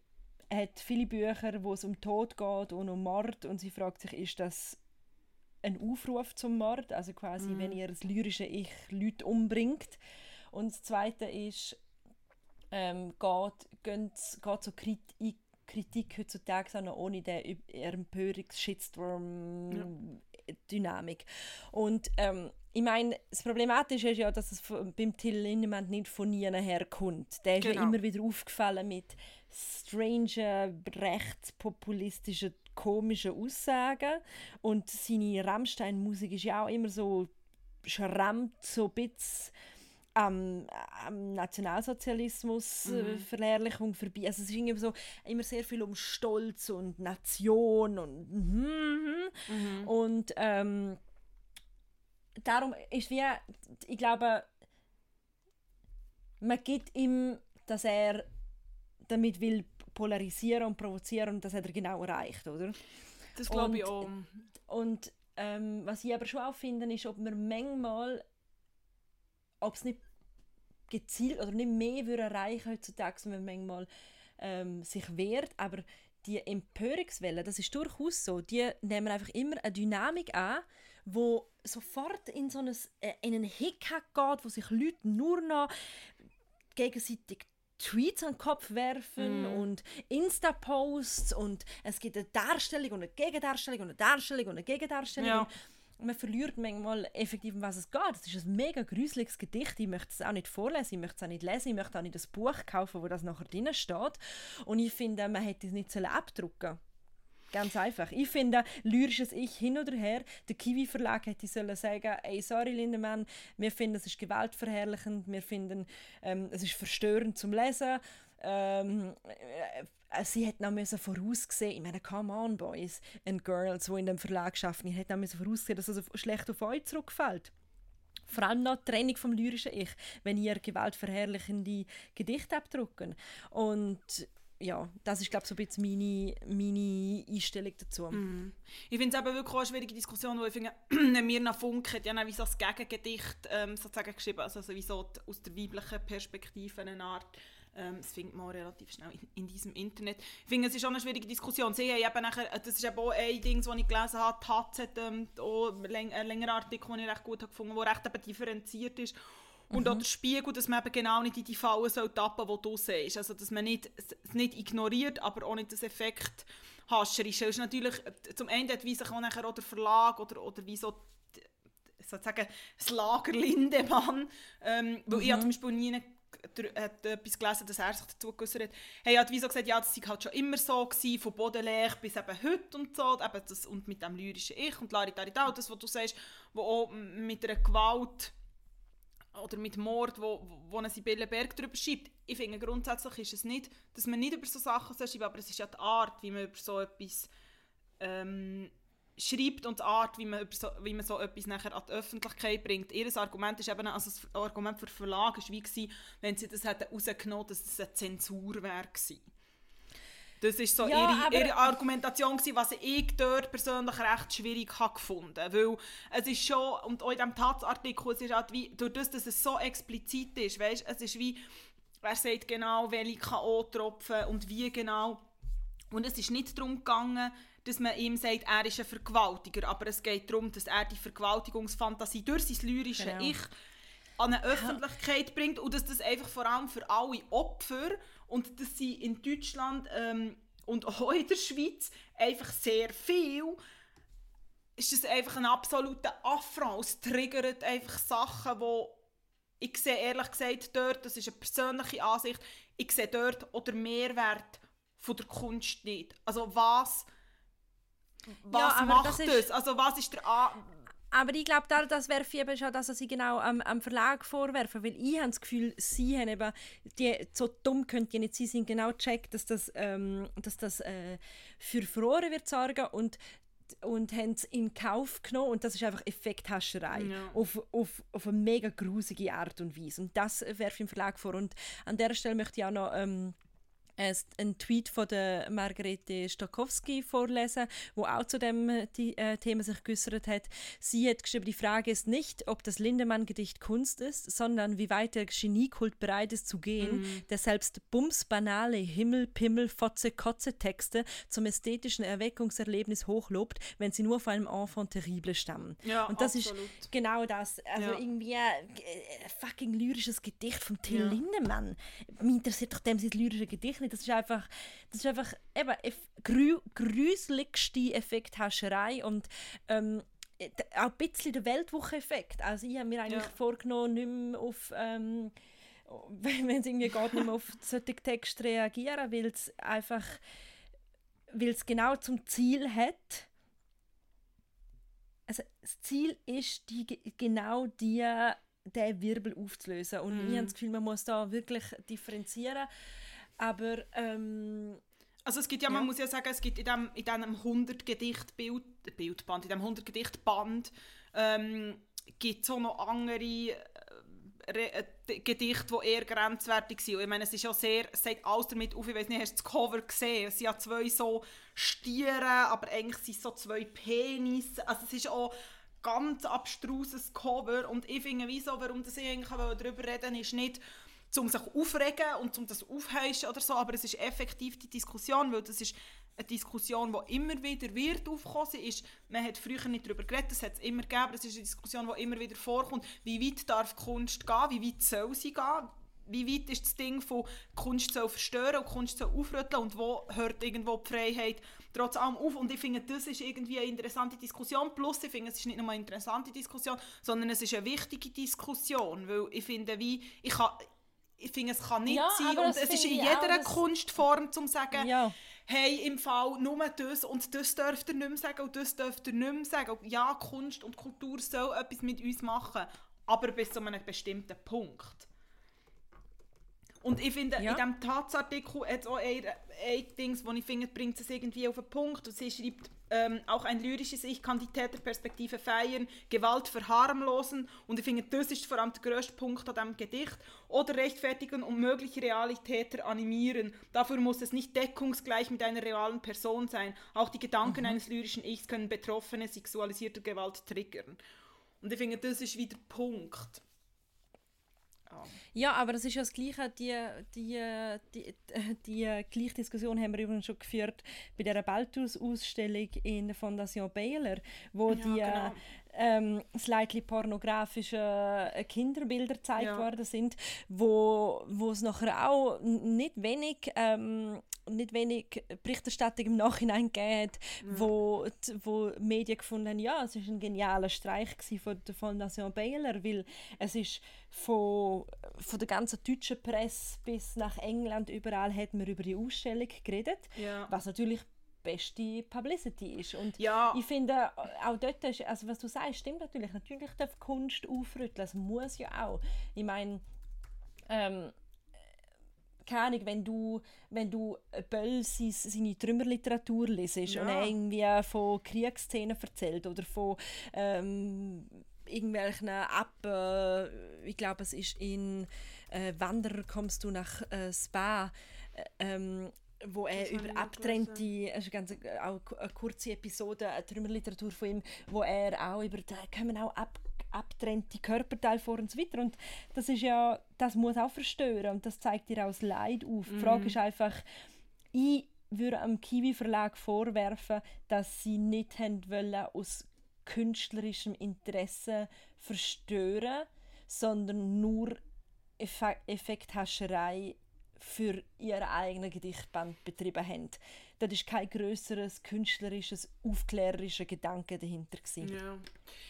hat viele Bücher, wo es um Tod geht und um Mord und sie fragt sich, ist das ein Aufruf zum Mord? Also quasi, mm. wenn ihr das lyrische Ich Leute umbringt. Und das zweite ist, ähm, geht, geht, geht so Kritik Kritik heutzutage auch noch ohne den Empörungs-Shitstorm-Dynamik. Und ähm, ich meine, das Problematische ist ja, dass es beim Till Lindemann nicht von nie herkommt. Der ist genau. ja immer wieder aufgefallen mit strangen, rechtspopulistischen, komischen Aussagen. Und seine Rammstein-Musik ist ja auch immer so schrammt, so ein bisschen am, am Nationalsozialismus äh, mhm. Verherrlichung vorbei. Also es ist irgendwie so immer sehr viel um Stolz und Nation und mhm. Mhm. und ähm, darum ist wie ich glaube man gibt ihm, dass er damit will polarisieren und provozieren und das hat er genau erreicht, oder? Das glaube ich auch. Und ähm, was ich aber schon auch finde, ist, ob man manchmal, ob es nicht gezielt oder nicht mehr würde erreichen heutzutage, wenn man manchmal ähm, sich wehrt, aber die Empörungswelle, das ist durchaus so, die nehmen einfach immer eine Dynamik an, wo sofort in so einen, äh, in einen Hickhack geht, wo sich Leute nur noch gegenseitig Tweets an den Kopf werfen mm. und Insta-Posts und es gibt eine Darstellung und eine Gegendarstellung und eine Darstellung und eine Gegendarstellung. Ja. Und man verliert manchmal effektiv, um was es geht. Es ist ein mega gruseliges Gedicht. Ich möchte es auch nicht vorlesen, ich möchte es auch nicht lesen, ich möchte auch nicht das Buch kaufen, wo das nachher drin steht. Und ich finde, man hätte es nicht abdrucken sollen. Ganz einfach. Ich finde, lyrisches Ich hin oder her, der Kiwi-Verlag hätte sollen sagen, ey, sorry Lindemann, wir finden, es ist gewaltverherrlichend, wir finden, ähm, es ist verstörend zum Lesen. Ähm, äh, sie hätten auch müssen vorausgesehen, ich meine, come on, Boys and Girls, die in dem Verlag arbeiten, hätten auch müssen vorausgesehen, dass es schlecht auf euch zurückfällt. Vor allem noch die Trennung vom lyrischen Ich, wenn ihr gewaltverherrlichende Gedichte abdrucken. Und ja, das ist glaube ich so ein bisschen meine, meine Einstellung dazu. Mm. Ich finde es eben wirklich auch eine schwierige Diskussion, wo ich finde, Mirna Funk hat ja wie so das Gegengedicht ähm, sozusagen geschrieben, also, also wie so die, aus der weiblichen Perspektive eine Art. Ähm, das findet man relativ schnell in, in, diesem Internet. Ich finde, es ist auch eine schwierige Diskussion. Sie haben eben nachher, das ist eben auch ein Ding, das ich gelesen habe, Taz hat ähm, auch einen längeren Artikel, den ich recht gut habe gefunden habe, der recht eben differenziert ist und mhm. auch der Spiegel, dass man eben genau nicht in die Fallen soll tappen soll, die du siehst. Also, dass man nicht, es nicht ignoriert, aber auch nicht das Effekt hascherisch. Es ist natürlich, zum einen hat wie sich auch nachher auch der Verlag oder, oder wie so sozusagen das Lager Lindemann, ähm, weil ich habe zum Beispiel nie hat etwas gelesen, dass er sich dazu geäußert hat. Hey, hat wie so gesagt, ja, das war halt schon immer so, gewesen, von Bodenleich bis eben heute und so, eben das, und mit dem lyrischen Ich und Larry Taritau, das, was du sagst, wo auch mit einer Gewalt oder mit Mord, wo, wo eine Sibylle Berg darüber schreibt. Ich finde, grundsätzlich ist es nicht, dass man nicht über so Sachen schreibt, aber es ist ja die Art, wie man über so etwas ähm, schreibt und die Art, wie man, so, wie man so etwas nachher an die Öffentlichkeit bringt. Ihr Argument ist eben, also das Argument für Verlag war wie wenn sie das hätten rausgenommen hätten, dass es eine Zensur wäre das war so ja, ihre, ihre, Argumentation, gewesen, was ich dort persönlich recht schwierig habe gefunden Weil es ist schon, und auch in diesem Taz-Artikel, es ist halt wie, durch das, dass es so explizit ist, weißt, es ist wie, er sagt genau, welche K.O.-Tropfen und wie genau. Und es ist nicht darum gegangen, dass man ihm sagt, er ist ein Vergewaltiger, aber es geht darum, dass er die Vergewaltigungsfantasie durch sein lyrische genau. Ich an eine Öffentlichkeit bringt und dass das einfach vor allem für alle Opfer und dass sie in Deutschland ähm, und auch in der Schweiz einfach sehr viel ist das einfach ein absoluter Affront. Es triggert einfach Sachen, wo ich sehe ehrlich gesagt dort, das ist eine persönliche Ansicht, ich sehe dort oder Mehrwert von der Kunst nicht. Also was, was ja, macht das? Ist, also was ist der, aber ich glaube, das werfe ich eben schon das, was sie genau am, am Verlag vorwerfen, weil ich habe das Gefühl, sie haben eben, die, so dumm könnt ihr nicht sie sind genau checkt, dass das, ähm, dass das äh, für Froren wird sorgen und und haben es in Kauf genommen und das ist einfach Effekthascherei ja. auf, auf, auf eine mega grusige Art und Weise und das werfe ich im Verlag vor und an der Stelle möchte ich auch noch ähm, einen Tweet von der Margarete Stokowski vorlesen, wo auch zu dem äh, die, äh, Thema sich geäußert hat. Sie hat geschrieben, die Frage ist nicht, ob das Lindemann-Gedicht Kunst ist, sondern wie weit der Geniekult bereit ist zu gehen, mhm. der selbst bumsbanale Himmel, Pimmel, Fotze, Kotze Texte zum ästhetischen Erweckungserlebnis hochlobt, wenn sie nur von einem Enfant terrible stammen. Ja, Und das absolut. ist genau das. Also ja. irgendwie ein äh, fucking lyrisches Gedicht von Till ja. Lindemann. Mich interessiert doch dem sein lyrische Gedicht nicht. Das ist einfach, das ist einfach eben grü gruseligste Effekthascherei und ähm, auch ein bisschen der Weltwoche-Effekt. Also ich habe mir eigentlich ja. vorgenommen, nicht mehr auf... Ähm, wenn es irgendwie geht, nicht mehr auf solche Texte reagieren, weil es einfach weil es genau zum Ziel hat. Also das Ziel ist die, genau die diesen Wirbel aufzulösen. Und mm. ich habe das Gefühl, man muss da wirklich differenzieren. Aber ähm, also es gibt ja, man muss ja sagen, es gibt in diesem in dem 100 Gedicht Bild, Bildband, in dem 100 Gedicht Band ähm, gibt es auch noch andere äh, äh, Gedichte, die eher grenzwertig sind. Und ich meine, es ist ja sehr, es sagt alles damit auf, ich weiß nicht, hast du das Cover gesehen? Es sind ja zwei so Stiere, aber eigentlich sind es so zwei Penis. Also es ist auch ganz abstruses Cover und ich finde, wieso, warum das ich eigentlich darüber reden ist nicht um sich aufregen und um das aufheischen oder so, aber es ist effektiv die Diskussion, weil das ist eine Diskussion, die immer wieder wird aufkommen. Ist, man hat früher nicht darüber geredet, es hat es immer gegeben, es ist eine Diskussion, die immer wieder vorkommt. Wie weit darf Kunst gehen? Wie weit soll sie gehen? Wie weit ist das Ding von Kunst soll verstören und Kunst soll aufrütteln und wo hört irgendwo die Freiheit trotz allem auf? Und ich finde, das ist irgendwie eine interessante Diskussion. Plus, ich finde, es ist nicht nur eine interessante Diskussion, sondern es ist eine wichtige Diskussion, weil ich finde, wie, ich kann, ich finde, es kann nicht ja, sein. Und es ist in jeder auch, Kunstform, zu sagen, ja. hey, im Fall nur das und das dürft ihr nicht mehr sagen und das dürft ihr nicht mehr sagen. Ja, Kunst und Kultur soll etwas mit uns machen, aber bis zu einem bestimmten Punkt. Und ich finde, ja. in diesem Tatsartikel hat es auch ein, ein Ding, wo ich finde, bringt es irgendwie auf den Punkt. Und sie schreibt, ähm, auch ein lyrisches Ich kann die Täterperspektive feiern, Gewalt verharmlosen und ich finde, das ist vor allem der grösste Punkt an diesem Gedicht. Oder rechtfertigen und mögliche Realitäter animieren. Dafür muss es nicht deckungsgleich mit einer realen Person sein. Auch die Gedanken mhm. eines lyrischen Ichs können betroffene sexualisierte Gewalt triggern. Und ich finde, das ist wieder der Punkt. Ja, aber das ist ja das Gleiche, die, die, die, die, gleiche Diskussion haben wir übrigens schon geführt bei der Balthus-Ausstellung in der Fondation Baylor, wo ja, die genau. ähm, slightly pornografische äh, Kinderbilder gezeigt ja. worden sind, wo, wo es nachher auch nicht wenig ähm, nicht wenig Berichterstattung im Nachhinein gegeben hat, ja. wo, wo Medien gefunden haben, ja, es war ein genialer Streich von der Fondation Baylor, weil es ist von, von der ganzen deutschen Presse bis nach England, überall hat man über die Ausstellung geredet, ja. was natürlich beste Publicity ist. Und ja. ich finde, auch dort, ist, also was du sagst, stimmt natürlich. Natürlich darf Kunst aufrütteln, das muss ja auch. Ich meine, ähm, keine Ahnung, wenn du, wenn du Böll seine, seine Trümmerliteratur liest ja. und er irgendwie von Kriegsszenen erzählt oder von ähm, irgendwelchen Appen, ich glaube es ist in äh, Wanderer kommst du nach äh, Spa, äh, ähm, wo er über abtrennte, es ist ganz, auch eine kurze Episode, eine Trümmerliteratur von ihm, wo er auch über, da kommen auch ab, abtrennte Körperteile vor und so weiter. Und das ist ja, das muss auch verstören und das zeigt dir auch das Leid auf. Mhm. Die Frage ist einfach, ich würde am Kiwi Verlag vorwerfen, dass sie nicht haben wollen, aus künstlerischem Interesse verstören, sondern nur Effekthascherei für ihren eigenen Gedichtband betrieben haben. Da war kein grösseres künstlerisches, aufklärerischer Gedanke dahinter. Ja.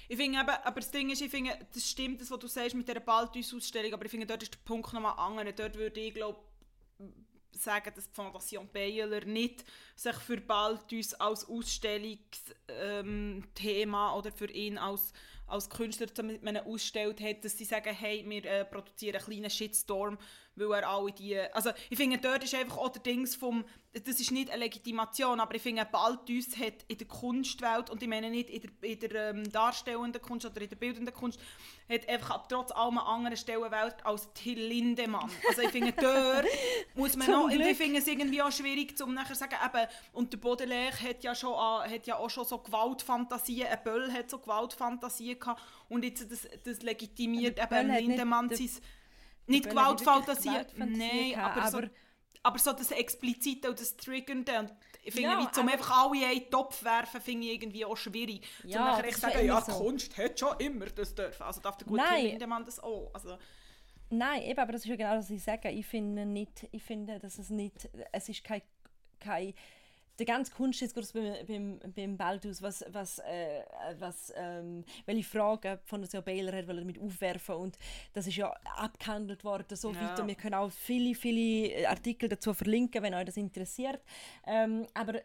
Ich finde eben, aber das Ding ist, ich finde, das stimmt, das, was du sagst mit dieser Balthus-Ausstellung, aber ich finde, dort ist der Punkt nochmal anders. Dort würde ich, glaube sagen, dass die Fondation Baylor nicht sich für Balthus als Ausstellungsthema ähm, oder für ihn als als Künstler damit man ausstellt hat, dass sie sagen, hey, wir äh, produzieren einen kleinen Shitstorm, weil er alle die... Also ich finde, dort ist einfach auch der Dings vom... Das ist nicht eine Legitimation, aber ich finde, Balthus hat in der Kunstwelt, und ich meine nicht in der, in der ähm, darstellenden Kunst oder in der bildenden Kunst, hat einfach trotz allem einen anderen Stellenwert als Till Lindemann. Also ich finde, dort muss man noch... Glück. Ich finde es irgendwie auch schwierig, um nachher zu sagen, eben, und der Baudelaire hat ja, schon, hat ja auch schon so Gewaltfantasien, ein Böll hat so Gewaltfantasien gehabt, und jetzt das, das legitimiert eben Lindemann sein... Nicht Gewaltfantasien, nein, aber, aber, so, aber so das Explizite und das Triggernde und ich finde, ja, zum einfach alle in einen Topf werfen, finde ich irgendwie auch schwierig. Ja, zum nachher echt sagen, ja, so. Kunst hat schon immer das dürfen. Also darf der gute Lindemann das auch. Also, Nein, eben, aber das ist ja genau das, was ich sage. Ich finde nicht, ich finde, dass es nicht, es ist kein, kein der ganze Kunstdiskurs beim, beim, beim Baldus, was, was, äh, was ähm, welche Fragen von der Baylor hat damit aufwerfen und das ist ja abgehandelt worden so ja. weiter. Wir können auch viele, viele Artikel dazu verlinken, wenn euch das interessiert. Ähm, aber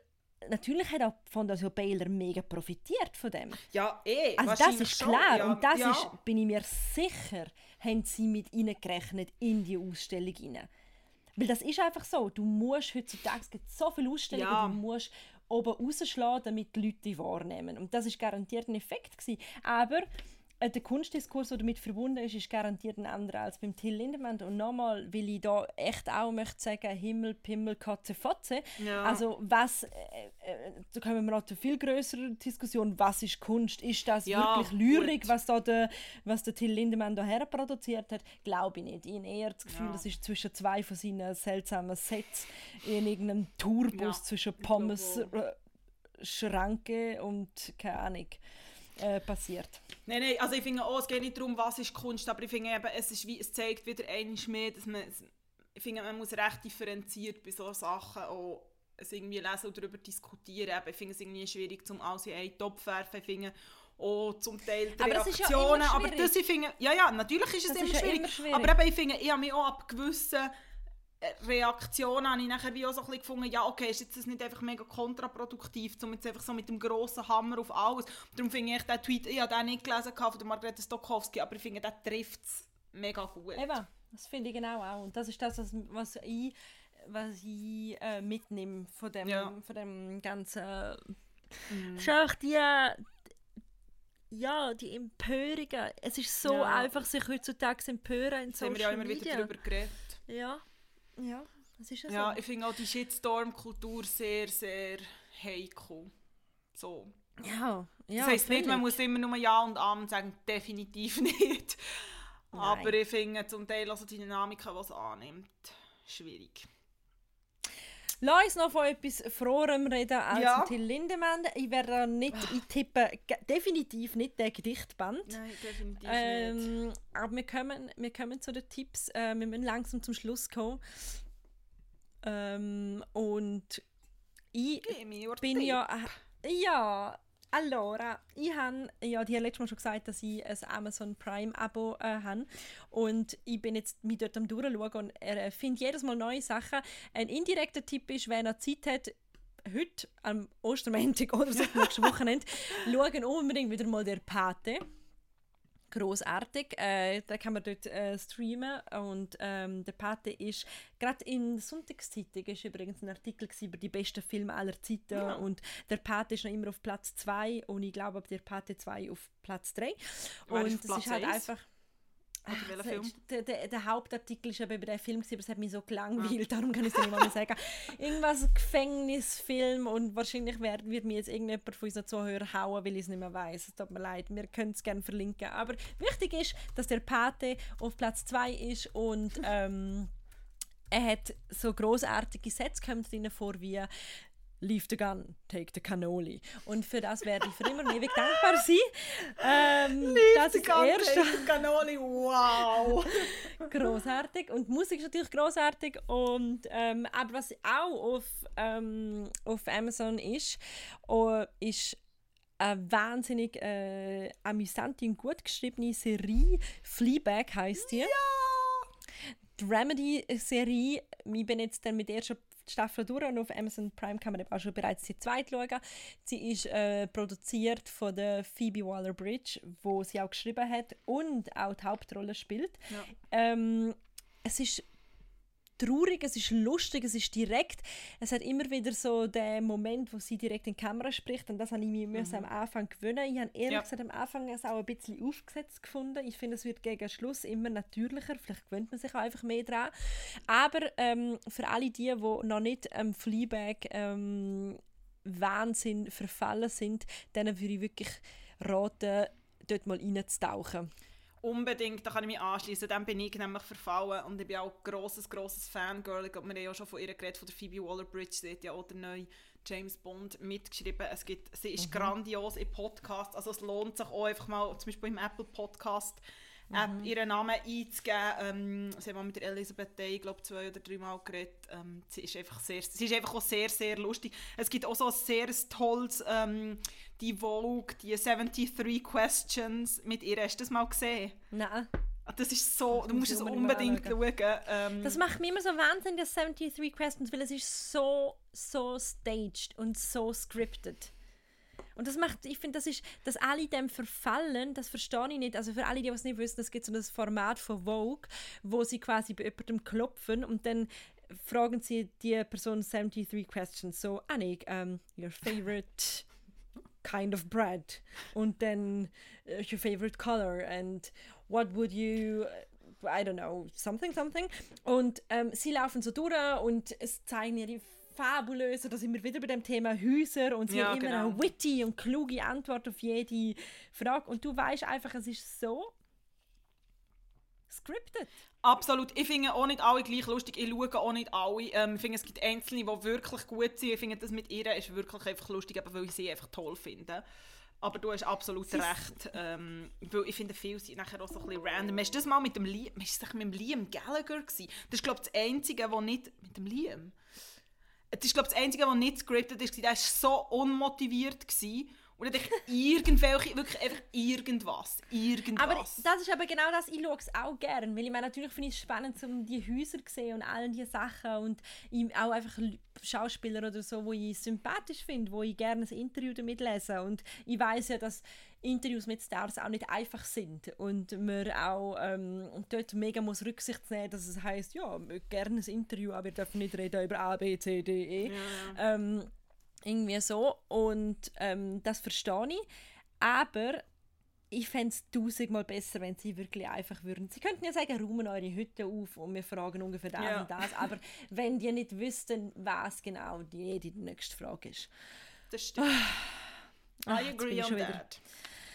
natürlich hat auch Fondation Baylor mega profitiert von dem. Ja, eh. Also das ist klar ja, und das ja. ist, bin ich mir sicher, haben sie mit reingerechnet in die Ausstellung rein. Weil das ist einfach so, du musst heutzutage, es gibt so viele Ausstellungen, Ja. du musst oben rausschlagen, damit die Leute die wahrnehmen. Und das ist garantiert ein Effekt gewesen. Aber der Kunstdiskurs, der damit verbunden ist, ist garantiert ein anderer als beim Till Lindemann. Und nochmal will ich da echt auch möchte sagen, Himmel, Pimmel, Katze, Fotze. Ja. Also was, äh, äh, da kommen wir noch zu viel größere Diskussion, was ist Kunst? Ist das Ja, wirklich Lyrik, was, da der, was der Till Lindemann da produziert hat? Glaube ich nicht. Ich habe eher das Gefühl, Ja. das ist zwischen zwei von seinen seltsamen Sets in irgendeinem Tourbus zwischen Pommes, äh, Schranke und keine Ahnung äh, passiert. Nein, nein, also ich finde auch, es geht nicht darum, was ist Kunst, aber ich finde eben, es, ist wie, es zeigt wieder einmal mehr, dass man, ich finde, man muss recht differenziert bei solchen Sachen auch es irgendwie lesen und darüber diskutieren. Eben, ich finde es irgendwie schwierig, zum alles in einen Topf zu werfen. Ich finde auch zum Teil die Aber das ist ja Reaktionen, immer aber schwierig. das, ich finde, ja, ja, natürlich ist es Das immer, ist ja schwierig, immer schwierig. aber eben, ich finde, ich habe mich auch ab gewissen Reaktionen habe ich nachher wie auch so ein bisschen gefunden, ja okay, ist jetzt das nicht einfach mega kontraproduktiv, um jetzt einfach so mit dem grossen Hammer auf alles. Darum finde ich den Tweet, ich habe den nicht gelesen von der Margarete Stokowski, aber ich finde, der trifft es mega gut. Eben, das finde ich genau auch. Und das ist das, was, ich, was ich äh, mitnehme von dem, Ja. von dem ganzen... Mhm. Schau die... Ja, die Empörungen. Es ist so Ja. einfach, sich heutzutage zu empören in Da haben Social wir ja immer wieder Media. darüber geredet. Ja, ja, das ist ja so. Ja, ich finde auch die Shitstorm-Kultur sehr, sehr heikel. So. ja, ja, das heisst nicht, man muss immer nur Ja und Amen sagen, definitiv nicht. Nein. Aber ich finde zum Teil also die Dynamiken, die es annimmt, schwierig. Lass uns noch von etwas Froherem reden als Ja. Till Lindemann. Ich werde nicht, ich tippe ge- definitiv nicht den Gedichtband. Nein, definitiv nicht. Ähm, aber wir kommen, wir kommen zu den Tipps. Äh, wir müssen langsam zum Schluss kommen. Ähm, und ich bin ja. Ja, allora, ich habe ja dir letztes Mal schon gesagt, dass ich ein Amazon Prime Abo äh, habe. Und ich bin jetzt mit dort am Durchschauen und er äh, findet jedes Mal neue Sachen. Ein indirekter Tipp ist, wenn er Zeit hat, heute am Ostermontag oder so nächste Wochenende, schauen unbedingt wieder mal der Pate. Großartig. Äh, da kann man dort äh, streamen und ähm, der Pate ist gerade in der Sonntagszeitung ist übrigens ein Artikel über die besten Filme aller Zeiten Ja. und der Pate ist noch immer auf Platz 2 und ich glaube der Pate 2 auf Platz 3 Wer und es ist halt eins? einfach Oder welcher also, Film? Der, der, der Hauptartikel ist eben über den Film, aber es hat mich so Ah. gelangweilt, darum kann ich es nicht mal mehr sagen. Irgendwas Gefängnisfilm und wahrscheinlich wird, wird mir jetzt irgendjemand von unseren Zuhörern hauen, weil ich es nicht mehr weiß. Es tut mir leid, wir können es gerne verlinken. Aber wichtig ist, dass der Pate auf Platz 2 ist und ähm, er hat so großartige Sätze kommen drin vor wie Leave the gun, take the cannoli. Und für das werde ich für immer und ewig dankbar sein. Ähm, das ist das Erste. Canoli, wow! großartig und die Musik ist natürlich großartig und ähm, aber was auch auf, ähm, auf Amazon ist, oh, ist eine wahnsinnig äh, amüsante und gut geschriebene Serie. Fleabag heißt die. Die Remedy-Serie. Ich bin jetzt dann mit der ersten Staffel durch und auf Amazon Prime kann man eben auch schon bereits die zweite schauen. Sie ist äh, produziert von der Phoebe Waller-Bridge, wo sie auch geschrieben hat und auch die Hauptrolle spielt. Ja. Ähm, es ist traurig, es ist lustig, es ist direkt. Es hat immer wieder so den Moment, wo sie direkt in die Kamera spricht und das habe ich mir müssen am Anfang gewöhnen. Ich habe ehrlich Ja. gesagt am Anfang es auch ein bisschen aufgesetzt gefunden. Ich finde, es wird gegen Schluss immer natürlicher. Vielleicht gewöhnt man sich auch einfach mehr dran. Aber ähm, für alle die, die noch nicht am Fleabag ähm, Wahnsinn verfallen sind, denen würde ich wirklich raten, dort mal reinzutauchen. Unbedingt, da kann ich mich anschließen. Dem bin ich nämlich verfallen und ich bin auch ein grosses, grosses Fangirl. Ich glaube, wir haben ja schon von ihr geredet, von der Phoebe Waller-Bridge. Sie hat ja auch den neuen James Bond mitgeschrieben. Es gibt, sie ist grandios im Podcast. Also es lohnt sich auch einfach mal, zum Beispiel im Apple Podcast, App ihren Namen einzugeben. Ähm, sie haben mit der Elisabeth Day, glaube zwei oder dreimal geredet. Ähm, sie, ist einfach sehr, sie ist einfach auch sehr, sehr lustig. Es gibt auch so ein sehr tolles, ähm, die Vogue, die 73 Questions mit ihr. Hast du das mal gesehen? Nein. Ah, Das ist so, du muss musst ich es unbedingt schauen. Ähm, Das macht mich immer so wahnsinnig, das 73 Questions, weil es ist so so staged und so scripted. Und das macht, ich finde, das ist, dass alle dem verfallen, das verstehe ich nicht. Also für alle, die es nicht wissen, es gibt so ein Format von Vogue, wo sie quasi bei jemandem klopfen und dann fragen sie die Person 73 questions. So, Annik, um, your favorite kind of bread und dann uh, your favorite color and what would you I don't know, something, something. Und ähm, sie laufen so durch und es zeigen ihre fabulös, da sind wir wieder bei dem Thema Häuser und sie ja, haben immer genau. eine witty und kluge Antwort auf jede Frage und du weißt einfach, es ist so scripted. Absolut. Ich finde auch nicht alle gleich lustig. Ich schaue auch nicht alle. Ähm, ich finde, es gibt Einzelne, die wirklich gut sind. Ich finde, das mit ihr ist wirklich einfach lustig, weil ich sie einfach toll finde. Aber du hast absolut Sie recht. Ähm, weil ich finde, viele sind nachher auch so ein bisschen random. Hast du das mal mit dem Liam, hast du mit dem Liam Gallagher gewesen? Das ist, glaube ich, das Einzige, was nicht... Mit dem Liam? Das ist, glaube das Einzige, was nicht scripted ist. Der war so unmotiviert. Gewesen. Und dann irgendwelche, wirklich einfach irgendwas. Irgendwas. Aber das ist aber genau das, ich schaue es auch gerne. Weil ich meine, natürlich finde ich es spannend, um die Häuser zu sehen und all diese Sachen. Und auch einfach Schauspieler oder so, wo ich sympathisch finde, wo ich gerne ein Interview damit lese. Und ich weiß ja, dass Interviews mit Stars auch nicht einfach sind und man auch ähm, dort mega muss Rücksicht nehmen, dass es heißt, ja, gerne ein Interview, aber wir dürfen nicht reden über A, B, C, D, E. Ja. Ähm, irgendwie so. Und ähm, das verstehe ich. Aber ich fände es tausendmal besser, wenn sie wirklich einfach würden. Sie könnten ja sagen, räumen eure Hütte auf und wir fragen ungefähr das ja. und das. Aber wenn die nicht wüssten, was genau die, die nächste Frage ist. Das stimmt. Ah, I agree on that.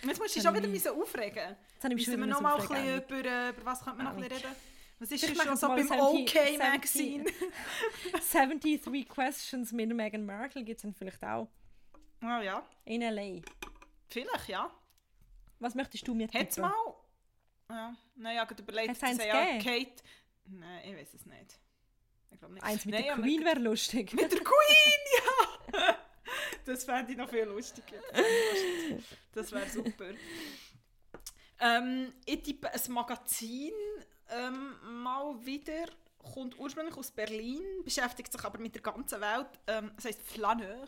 Jetzt musst du dich schon wieder ich... aufregen. Jetzt habe ich Müssen wir noch mal ein bisschen über, äh, über was könnte man noch ein bisschen reden? Was ist schon so beim OK Magazine? 73 Questions mit Meghan Markle gibt es dann vielleicht auch. Oh ja. In L.A. Vielleicht, ja. Was möchtest du mir tippen? Hätt's mal... Ja, naja, gerade überlegt, dass ja Kate... Nein, ich weiß es nicht. Ich glaube nicht. Eins mit Nein, der Queen wäre lustig. Mit der Queen, ja! Das fände ich noch viel lustiger. Das wäre super. Ähm, ich tippe ein Magazin ähm, mal wieder, kommt ursprünglich aus Berlin, beschäftigt sich aber mit der ganzen Welt. Ähm, das heißt Flaneur.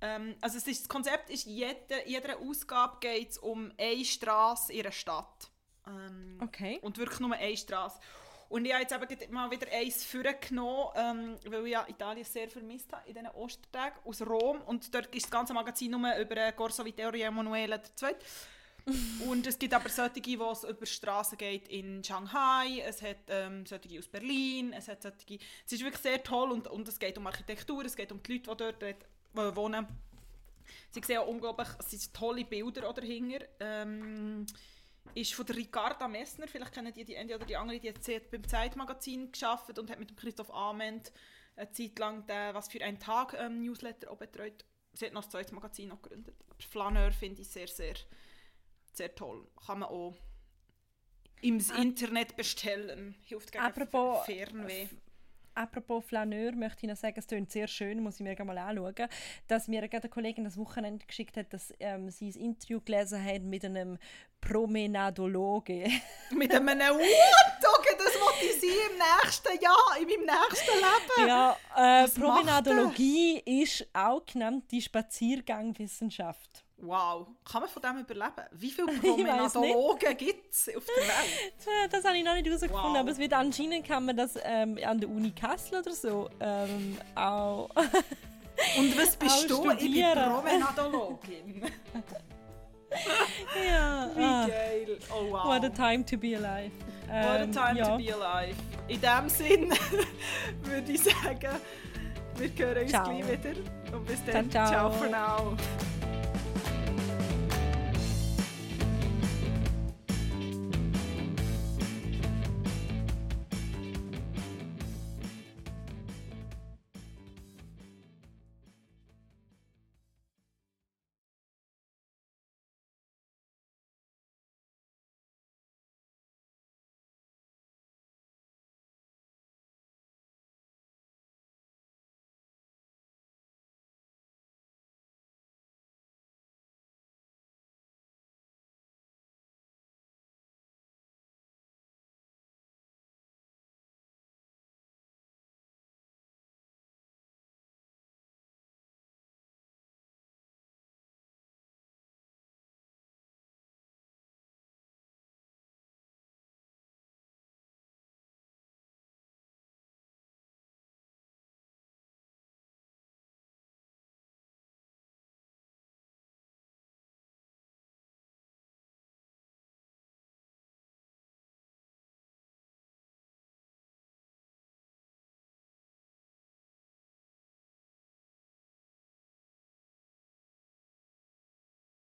Ähm, also es ist, das Konzept ist, jede, jeder Ausgabe geht es um eine Straße in einer Stadt. Ähm, okay. Und wirklich nur eine Straße. Und ich habe jetzt eben mal wieder eins vorgenommen, ähm, weil ich ja Italien sehr vermisst habe in diesen Ostertagen aus Rom. Und dort ist das ganze Magazin nur über Corso Vittorio Emanuele II. und es gibt aber solche, wo es über Straßen geht in Shanghai, es hat ähm, solche aus Berlin, es hat solche, es ist wirklich sehr toll und, und es geht um Architektur, es geht um die Leute, die dort wohnen. Sie sehen auch unglaublich, es sind tolle Bilder dahinter. Ähm, ist von der Ricarda Messner, vielleicht kennen die die eine oder die andere, die hat beim Zeitmagazin geschafft und hat mit dem Christoph Ament eine Zeit lang den «Was für ein Tag» ähm, Newsletter auch betreut. Sie hat noch das zweites Magazin noch gegründet. Aber Flaneur finde ich sehr, sehr sehr toll. Kann man auch im ah. Internet bestellen. Hilft gegen apropos, Fernweh. Apropos Flaneur möchte ich noch sagen, es klingt sehr schön, muss ich mir mal anschauen, dass mir gerade eine Kollegin das Wochenende geschickt hat, dass ähm, sie ein Interview gelesen hat mit einem Promenadologe. mit einem Urdoge, das wollte ich sein im nächsten Jahr, in meinem nächsten Leben. Ja, äh, Promenadologie ist auch genannt die Spaziergangwissenschaft. Wow, kann man von dem überleben? Wie viele Promenadologen gibt es auf der Welt? Das habe ich noch nicht herausgefunden, wow. aber es wird anscheinend kann man das ähm, an der Uni Kassel oder so ähm, auch Und was bist du? Ich bin Promenadologin. ja. Wie ah. geil. Oh wow. What a time to be alive. Ähm, What a ähm, time ja. to be alive. In dem Sinn würde ich sagen, wir hören uns ciao. gleich wieder. Und bis dann, ciao, ciao. ciao for now.